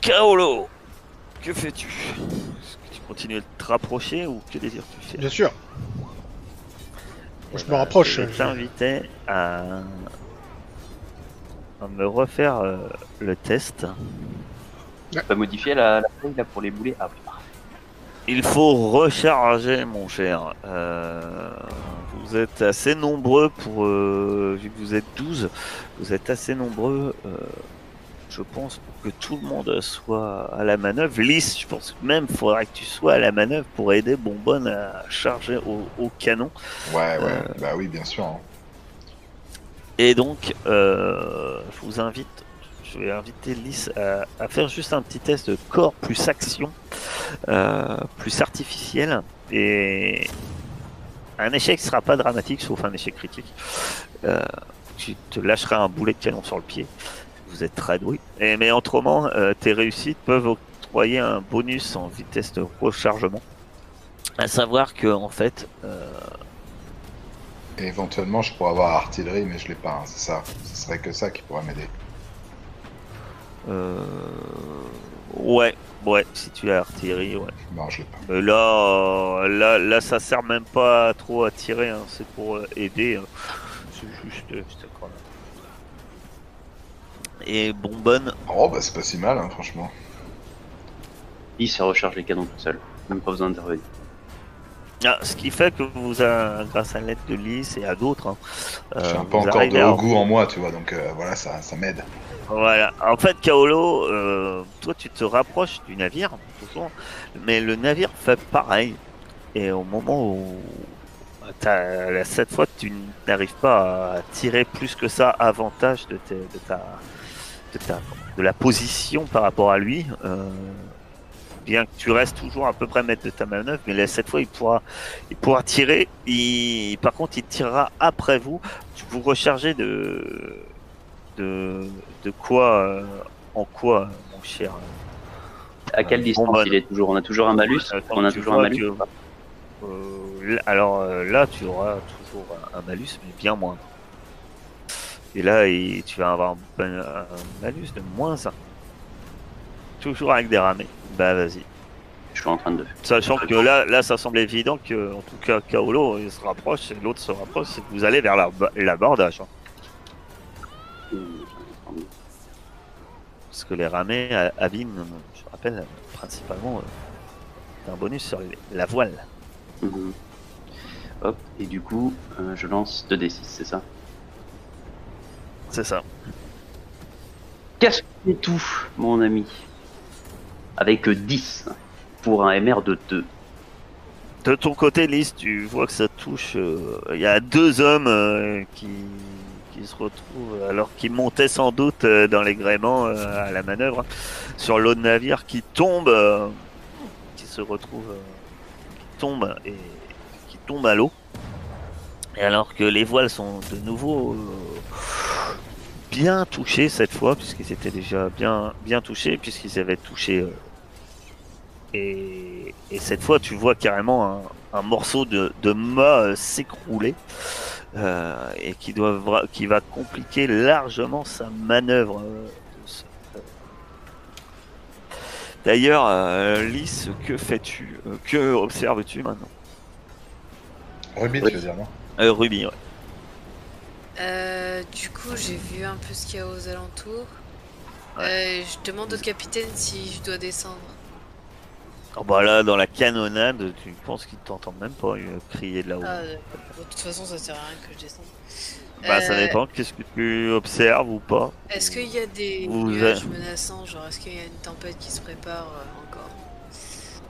Kaolo, que fais-tu? Continues de te rapprocher ou que désires-tu faire
Bien sûr.
Eh
je me rapproche.
Je t'inviter à... à me refaire euh, le test.
On peut modifier la, la feuille là pour les boulets. Ah oui, parfait.
Il faut recharger, mon cher. Euh, vous êtes assez nombreux pour. euh, vu que vous êtes 12, vous êtes assez nombreux, euh, je pense, pour que tout le monde soit à la manœuvre. Lys, je pense que même faudra que tu sois à la manœuvre pour aider Bonbonne à charger au, au canon.
Ouais, ouais,
Euh.
bah oui, bien sûr. hein.
Et donc, euh, je vous invite, je vais inviter Lys à, à faire juste un petit test de corps plus action, euh, plus artificiel. Et un échec sera pas dramatique, sauf un échec critique. Tu te lâcheras un boulet de canon sur le pied. Vous êtes très doué. Et, mais autrement, euh, tes réussites peuvent octroyer un bonus en vitesse de rechargement. À savoir que, en fait, euh,
éventuellement, je pourrais avoir artillerie, mais je l'ai pas, hein, c'est ça. Ce serait que ça qui pourrait m'aider.
Euh... Ouais, ouais, si tu as artillerie, ouais.
Non, je l'ai pas.
Mais là, euh, là, là, ça sert même pas trop à tirer, hein, c'est pour euh, aider. hein. C'est juste, euh, c'est quoi, là. Et bonbonne,
Oh, bah c'est pas si mal, hein, franchement.
Il se recharge les canons tout seul. Même pas besoin d'intervenir.
ah, ce qui fait que vous, a, grâce à l'aide de Lys et à d'autres, hein, euh,
J'ai un
vous
peu encore de haut goût en moi, tu vois, donc euh, voilà, ça, ça m'aide.
Voilà. En fait, Kaolo, euh, toi, tu te rapproches du navire, toujours, mais le navire fait pareil. Et au moment où cette fois, tu n'arrives pas à tirer plus que ça avantage de, tes- de ta, de la position par rapport à lui. euh, bien que tu restes toujours à peu près maître de ta manœuvre, mais là, cette fois, il pourra, il pourra tirer. Il, par contre, il tirera après vous. Tu vous rechargez de, de, de quoi, euh, en quoi, mon cher
À quelle
Euh,
distance
bon,
il est toujours? On a toujours un malus? On a toujours un malus?
que- Euh, alors euh, là, tu auras toujours un, un malus, mais bien moins. Et là, il- tu vas avoir un, un malus de moins 1. Toujours avec des ramés. Bah vas-y.
Je suis en train de.
Sachant que là, là, ça semble évident que, en tout cas, Kaolo il se rapproche et l'autre se rapproche, c'est que vous allez vers la- l'abordage. hein. Parce que les ramés abîment, je rappelle, principalement euh, un bonus sur les- la voile.
Mhm. Hop, et du coup, euh, je lance 2d6, c'est ça?
C'est ça.
Qu'est-ce que c'est tout, mon ami Avec euh, 10 pour un MR de 2.
De ton côté, Lys, tu vois que ça touche. euh, Il y a deux hommes euh, qui, qui se retrouvent, alors qu'ils montaient sans doute euh, dans les gréements à la manœuvre, sur l'autre navire qui tombe, qui se retrouve, qui tombe et qui tombe à l'eau. Et alors que les voiles sont de nouveau bien touchés cette fois, puisqu'ils étaient déjà bien, bien touchés, puisqu'ils avaient touché. euh, et, et cette fois, tu vois carrément un, un morceau de, de mât euh, s'écrouler. euh, et qui, doit, qui va compliquer largement sa manœuvre. D'ailleurs, euh, Lys, que fais-tu Euh, Que observes-tu maintenant?
Ruby,
Oui.
tu veux dire, non?
Euh, Ruby, ouais.
Euh, du coup, j'ai vu un peu ce qu'il y a aux alentours.
Ouais.
Euh, je demande au capitaine si je dois descendre.
Oh, bah là, dans la canonnade, tu penses qu'ils t'entendent même pas euh, crier de là-haut.
Ah, de toute façon, ça sert à rien que je descende.
Bah, ça dépend, qu'est-ce que tu observes ou pas?
Est-ce qu'il y a des
Vous
nuages
avez-
menaçants Genre, est-ce qu'il y a une tempête qui se prépare euh, encore?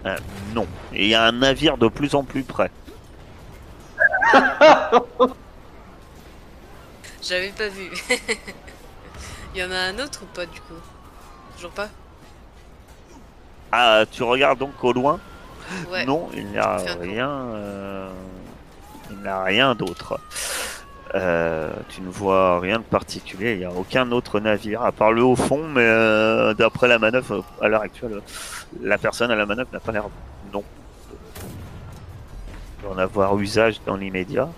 Euh, Non. Et il y a un navire de plus en plus près.
J'avais pas vu. Il y en a un autre ou pas du coup? Toujours pas?
Ah, tu regardes donc au loin?
Ouais.
Non, il n'y a rien. euh, Il n'y a rien d'autre. Euh, tu ne vois rien de particulier. Il n'y a aucun autre navire à part le haut fond, mais euh, d'après la manœuvre à l'heure actuelle, la personne à la manœuvre n'a pas l'air non d'en avoir usage dans l'immédiat.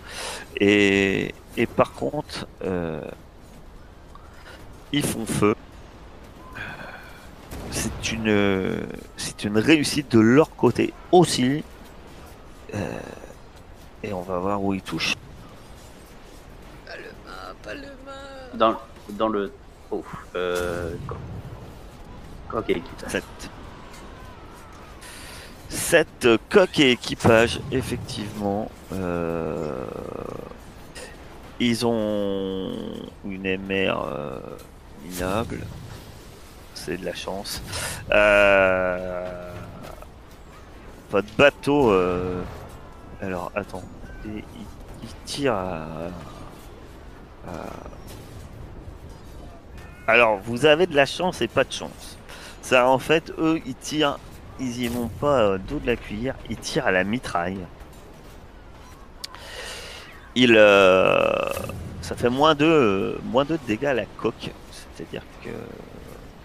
Et, et par contre, euh, ils font feu. C'est une, c'est une réussite de leur côté aussi. Euh, et on va voir où ils touchent.
Pas le mât, pas le mât.
Dans, dans le. Oh, euh. co- Coq et équipage?
7. 7 coques et équipage, effectivement. Euh, ils ont une émère euh, minable. C'est de la chance. Euh, votre bateau. euh, alors, attends. Il, il tire à. à- Alors, vous avez de la chance et pas de chance. Ça, en fait, eux, ils tirent, ils y vont pas euh, dos de la cuillère, ils tirent à la mitraille. Ils, euh, ça fait moins de, dégâts à la coque. C'est-à-dire que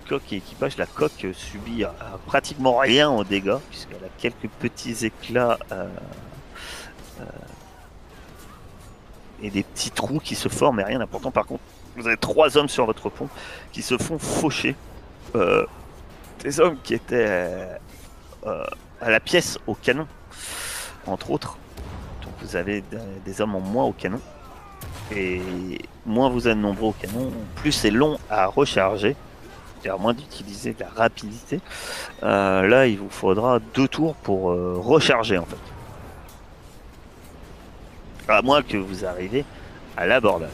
coque et équipage, la coque subit euh, pratiquement rien aux dégâts, puisqu'elle a quelques petits éclats euh, et des petits trous qui se forment, mais rien d'important. Par contre, vous avez trois hommes sur votre pont qui se font faucher. Des hommes qui étaient à la pièce au canon, entre autres. Vous avez des- hommes en moins au canon. Et moins vous êtes nombreux au canon, plus c'est long à recharger. C'est-à-dire moins d'utiliser de la rapidité. Euh, là, il vous faudra deux tours pour euh, recharger en fait. À moins que vous arriviez à l'abordage.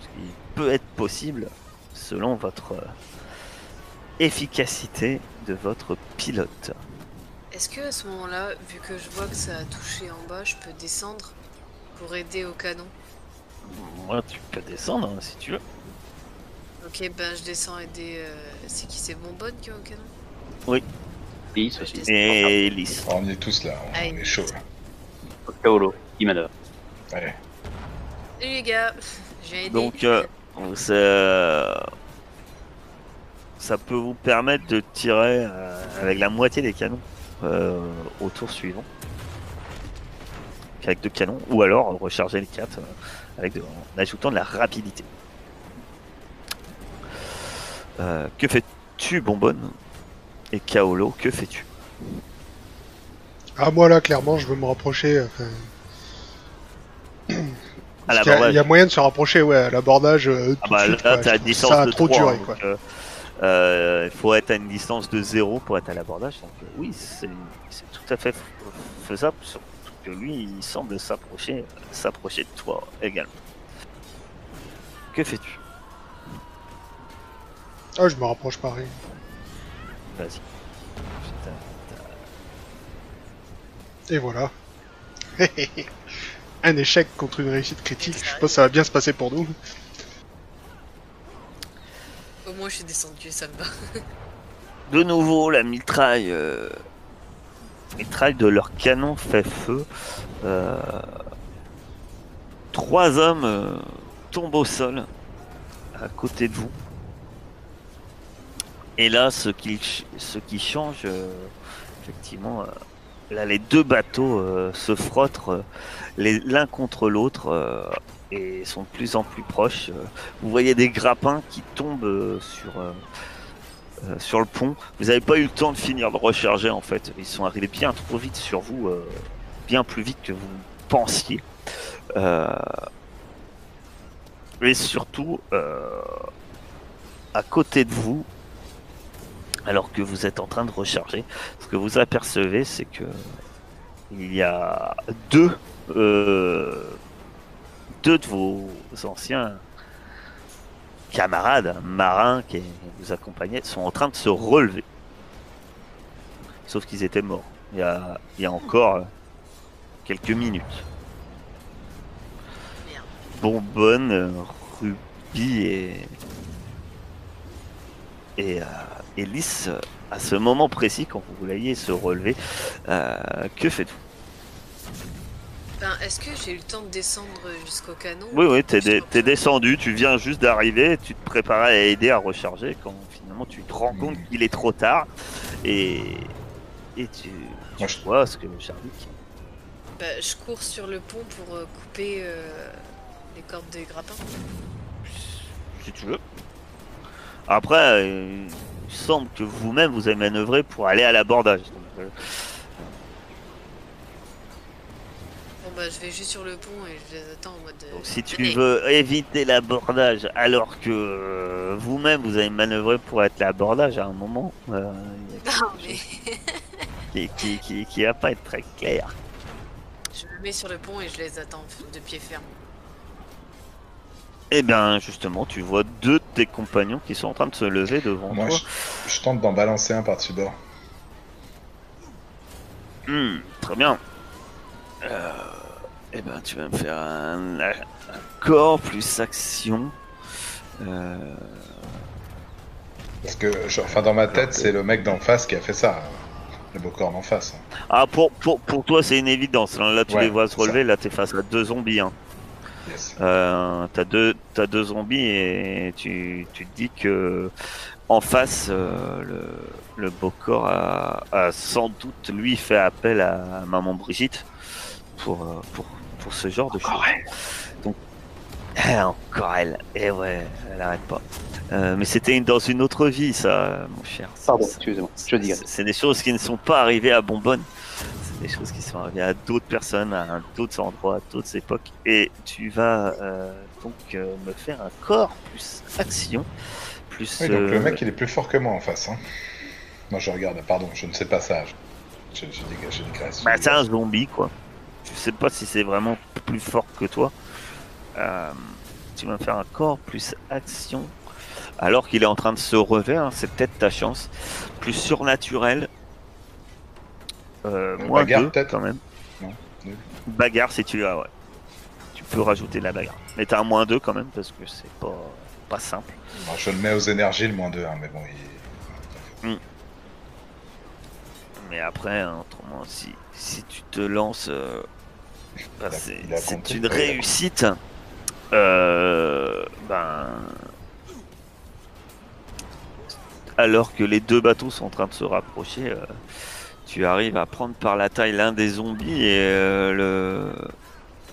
Ce qui peut être possible selon votre euh, efficacité de votre pilote.
Est-ce que à ce moment-là, vu que je vois que ça a touché en bas, je peux descendre pour aider au canon?
Moi, tu peux descendre hein, si tu veux.
Ok, ben je descends aider. euh, C'est qui C'est Bonbonne qui est au canon?
Lys aussi.
Et lisse.
On y est tous là, on, on est chaud. là.
Kaolo, manœuvre.
Allez.
Salut les gars Je viens aider.
Donc, euh, c'est, euh, ça peut vous permettre de tirer euh, avec la moitié des canons euh, au tour suivant. Avec deux canons, ou alors recharger les quatre euh, avec de- en ajoutant de la rapidité. Euh, que fais-tu, Bonbonne Et Kaolo, que fais-tu?
Ah, moi là, clairement, je veux me rapprocher. Enfin, y il y, a moyen de se rapprocher, ouais, à l'abordage. euh,
Ah bah là,
trouve
distance de
trop
3,
duré,
donc,
quoi.
euh, il faut être à une distance de 0 pour être à l'abordage. Donc euh, oui, c'est tout à fait faisable, surtout que lui, il semble s'approcher s'approcher de toi également. Que fais-tu?
Ah, je me rapproche pareil.
Vas-y.
Et voilà. Un échec contre une réussite critique. Je pense que ça va bien se passer pour nous.
Au je suis descendu, ça me va.
De nouveau, la mitraille, euh, mitraille de leur canon fait feu. Euh, trois hommes euh, tombent au sol à côté de vous. Et là, ce qui, ce qui change, effectivement, là, les deux bateaux se frottent l'un contre l'autre et sont de plus en plus proches. Euh, Vous voyez des grappins qui tombent euh, sur, euh, sur le pont. Vous n'avez pas eu le temps de finir de recharger, en fait. Ils sont arrivés bien trop vite sur vous, bien plus vite que vous pensiez. Et surtout, à côté de vous, alors que vous êtes en train de recharger, ce que vous apercevez, c'est que il y a deux, deux de vos anciens camarades marins qui vous accompagnaient sont en train de se relever. Sauf qu'ils étaient morts il y a, encore quelques minutes. Bonbonne, euh, Ruby et et, euh, euh, à ce moment précis, quand vous voyez se relever, que faites-vous?
Ben, est-ce que j'ai eu le temps de descendre jusqu'au canon
Oui, oui, t'es, descendu, tu viens juste d'arriver, tu te préparais à aider à recharger quand finalement tu te rends compte
Mhm.
qu'il est trop tard et, et tu, tu
Moi, je-
vois ce que Charlie
Bah, je cours sur le pont pour euh, couper euh, les cordes des grappins.
si tu veux. Après, euh, il semble que vous-même vous avez manœuvré pour aller à l'abordage. Donc, euh,
Bon bah je vais juste sur le pont et je les attends en mode... euh,
Donc si tu veux éviter l'abordage alors que euh, vous-même vous avez manœuvré pour être l'abordage à un moment, euh,
Non mais
qui, qui, qui, qui va pas être très clair.
je me mets sur le pont et je les attends de pied ferme.
Et bien justement, tu vois deux de tes compagnons qui sont en train de se lever devant
Moi,
toi.
je, je tente d'en balancer un par-dessus bord.
Hmm, très bien. Euh, eh ben tu vas me faire un, corps plus action. Euh,
Parce que, je- enfin, dans ma tête, c'est le mec d'en face qui a fait ça. Le beau corps d'en face.
Ah pour, pour, pour toi c'est une évidence. Là, tu
Ouais,
les vois se
ça.
relever, là t'es face à deux zombies. Hein.
Yes.
Euh, t'as deux t'as deux zombies et tu, tu te dis que en face euh, le, le beau corps a, a sans doute lui fait appel à maman Brigitte pour pour, pour ce genre de choses. Donc eh, encore elle et ouais elle arrête pas. Euh, mais c'était une- dans une autre vie ça mon cher.
Pardon,
C'est-
excusez-moi, je dis.
c'est des choses qui ne sont pas arrivées à Bonbonne. C'est des choses qui sont arrivées à d'autres personnes, à d'autres endroits, à d'autres époques. Et tu vas euh, donc euh, me faire un corps plus action, plus.
Oui, donc le mec, il est plus fort que moi en face. Hein. Moi, je regarde, pardon, je ne sais pas ça. J'ai j'ai des graisses.
bah, c'est un zombie quoi. Je sais pas si c'est vraiment plus fort que toi. Euh, tu vas me faire un corps plus action. Alors qu'il est en train de se relever, hein, c'est peut-être ta chance. Plus surnaturel. Euh, moins
bagarre,
deux,
peut-être
quand même.
Non.
Bagarre si tu as, ouais. Tu peux rajouter de la bagarre. Mais t'as un moins 2 quand même parce que c'est pas, pas simple.
Bon, je le mets aux énergies, le moins 2, hein, mais bon, il...
Mais après, hein, autrement, si, si tu te lances, euh, bah, c'est une réussite. Euh, ben, alors que les deux bateaux sont en train de se rapprocher, euh, tu arrives à prendre par la taille l'un des zombies et euh, le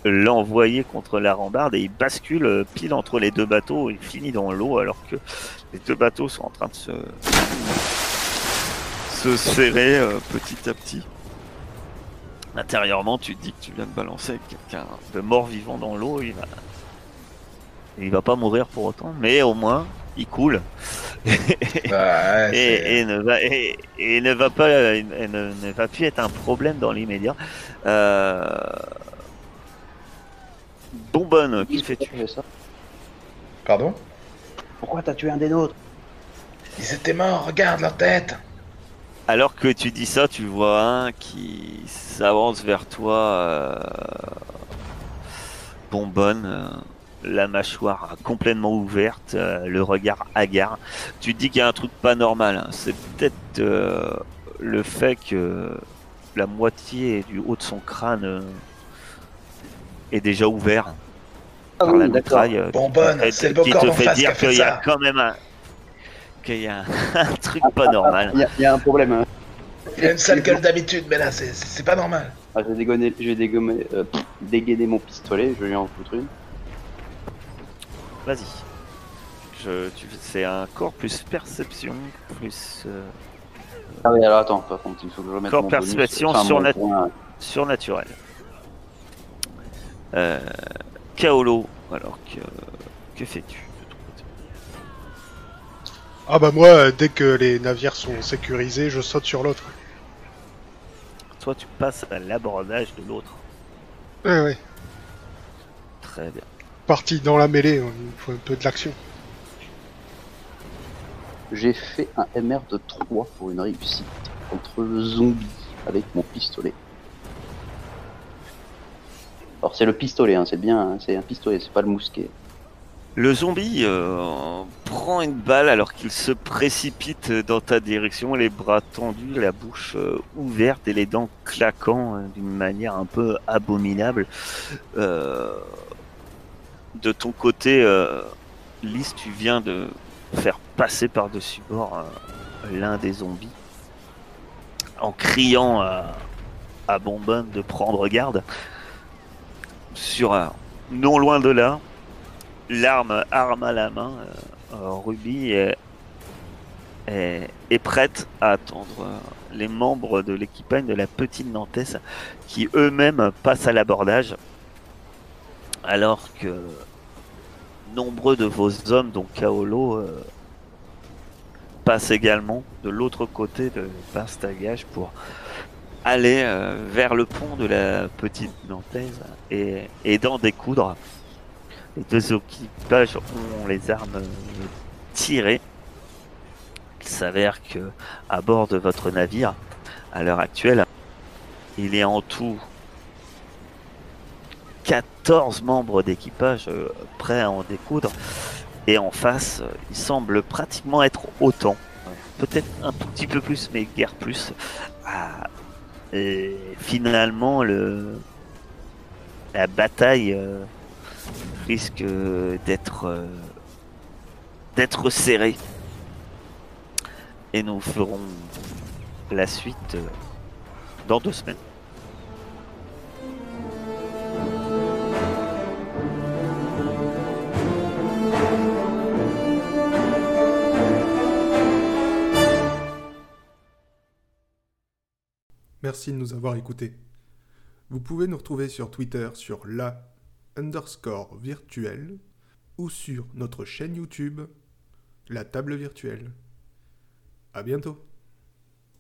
l'envoyer contre la rambarde et il bascule pile entre les deux bateaux et finit dans l'eau alors que les deux bateaux sont en train de se se serrer petit à petit. Intérieurement, tu te dis que tu viens de balancer quelqu'un de mort vivant dans l'eau, il va il va pas mourir pour autant, mais au moins il coule.
Bah, ouais,
et, et ne va et, et ne va pas et ne, ne va plus être un problème dans l'immédiat. Euh... Bonbonne, qui fais-tu
Pardon?
Pourquoi t'as tué un des nôtres?
Ils étaient morts, regarde leur tête
Alors que tu dis ça, tu vois un qui s'avance vers toi, euh, bonbonne, euh, la mâchoire complètement ouverte, euh, le regard hagard. Tu te dis qu'il y a un truc pas normal. hein. C'est peut-être euh, le fait que la moitié du haut de son crâne euh, est déjà ouvert.
Ah
par
oui,
la mitraille
Bonbonne,
qui-
c'est le
qui te fait dire qu'il y a quand même un qu'il y a un truc pas normal.
Il y, a- il y a un problème. hein.
Il a une sale gueule d'habitude, mais là, c'est- pas normal.
Ah, je vais dégonner, je vais dégommer, euh, dégainer mon pistolet, je vais lui en foutre une.
Vas-y. Je, tu, c'est un corps plus perception plus euh,
Ah oui, alors attends, par contre, il faut que je remette
Corps
mon bonus.
perception
Enfin, mon
sur la-
point.
surnaturel. Euh, Kaolo, alors que que fais-tu?
Ah bah moi, euh, dès que les navires sont sécurisés, je saute sur l'autre.
Toi, tu passes à l'abordage de l'autre.
Ouais, ouais.
Très bien.
Parti dans la mêlée, il faut un peu de l'action.
J'ai fait un MR de 3 pour une réussite contre le zombie avec mon pistolet. Alors c'est le pistolet, hein, c'est bien, hein, c'est un pistolet, c'est pas le mousquet.
Le zombie euh, prend une balle alors qu'il se précipite dans ta direction, les bras tendus, la bouche euh, ouverte et les dents claquant euh, d'une manière un peu abominable. Euh, de ton côté, Lys, tu viens de faire passer par-dessus bord l'un des zombies en criant à, à Bonbonne de prendre garde. Sur un, non loin de là, l'arme arme à la main, euh, euh, Ruby est, est, prête à attendre euh, les membres de l'équipage de la petite Nantes qui eux-mêmes passent à l'abordage alors que nombreux de vos hommes, dont Kaolo, euh, passent également de l'autre côté de Bastagage pour aller euh, vers le pont de la petite Nantaise et, et d'en découdre. Les deux équipages ont les armes euh, tirées. Il s'avère que à bord de votre navire, à l'heure actuelle, il a en tout 14 membres d'équipage euh, prêts à en découdre. Et en face, euh, il semble pratiquement être autant. Peut-être un tout petit peu plus, mais guère plus. Ah, et finalement, le... la bataille risque euh, d'être euh, d'être serrée. Et nous ferons la suite euh, dans deux semaines.
Merci de nous avoir écoutés. Vous pouvez nous retrouver sur Twitter sur la underscore virtuelle ou sur notre chaîne YouTube La Table Virtuelle. À bientôt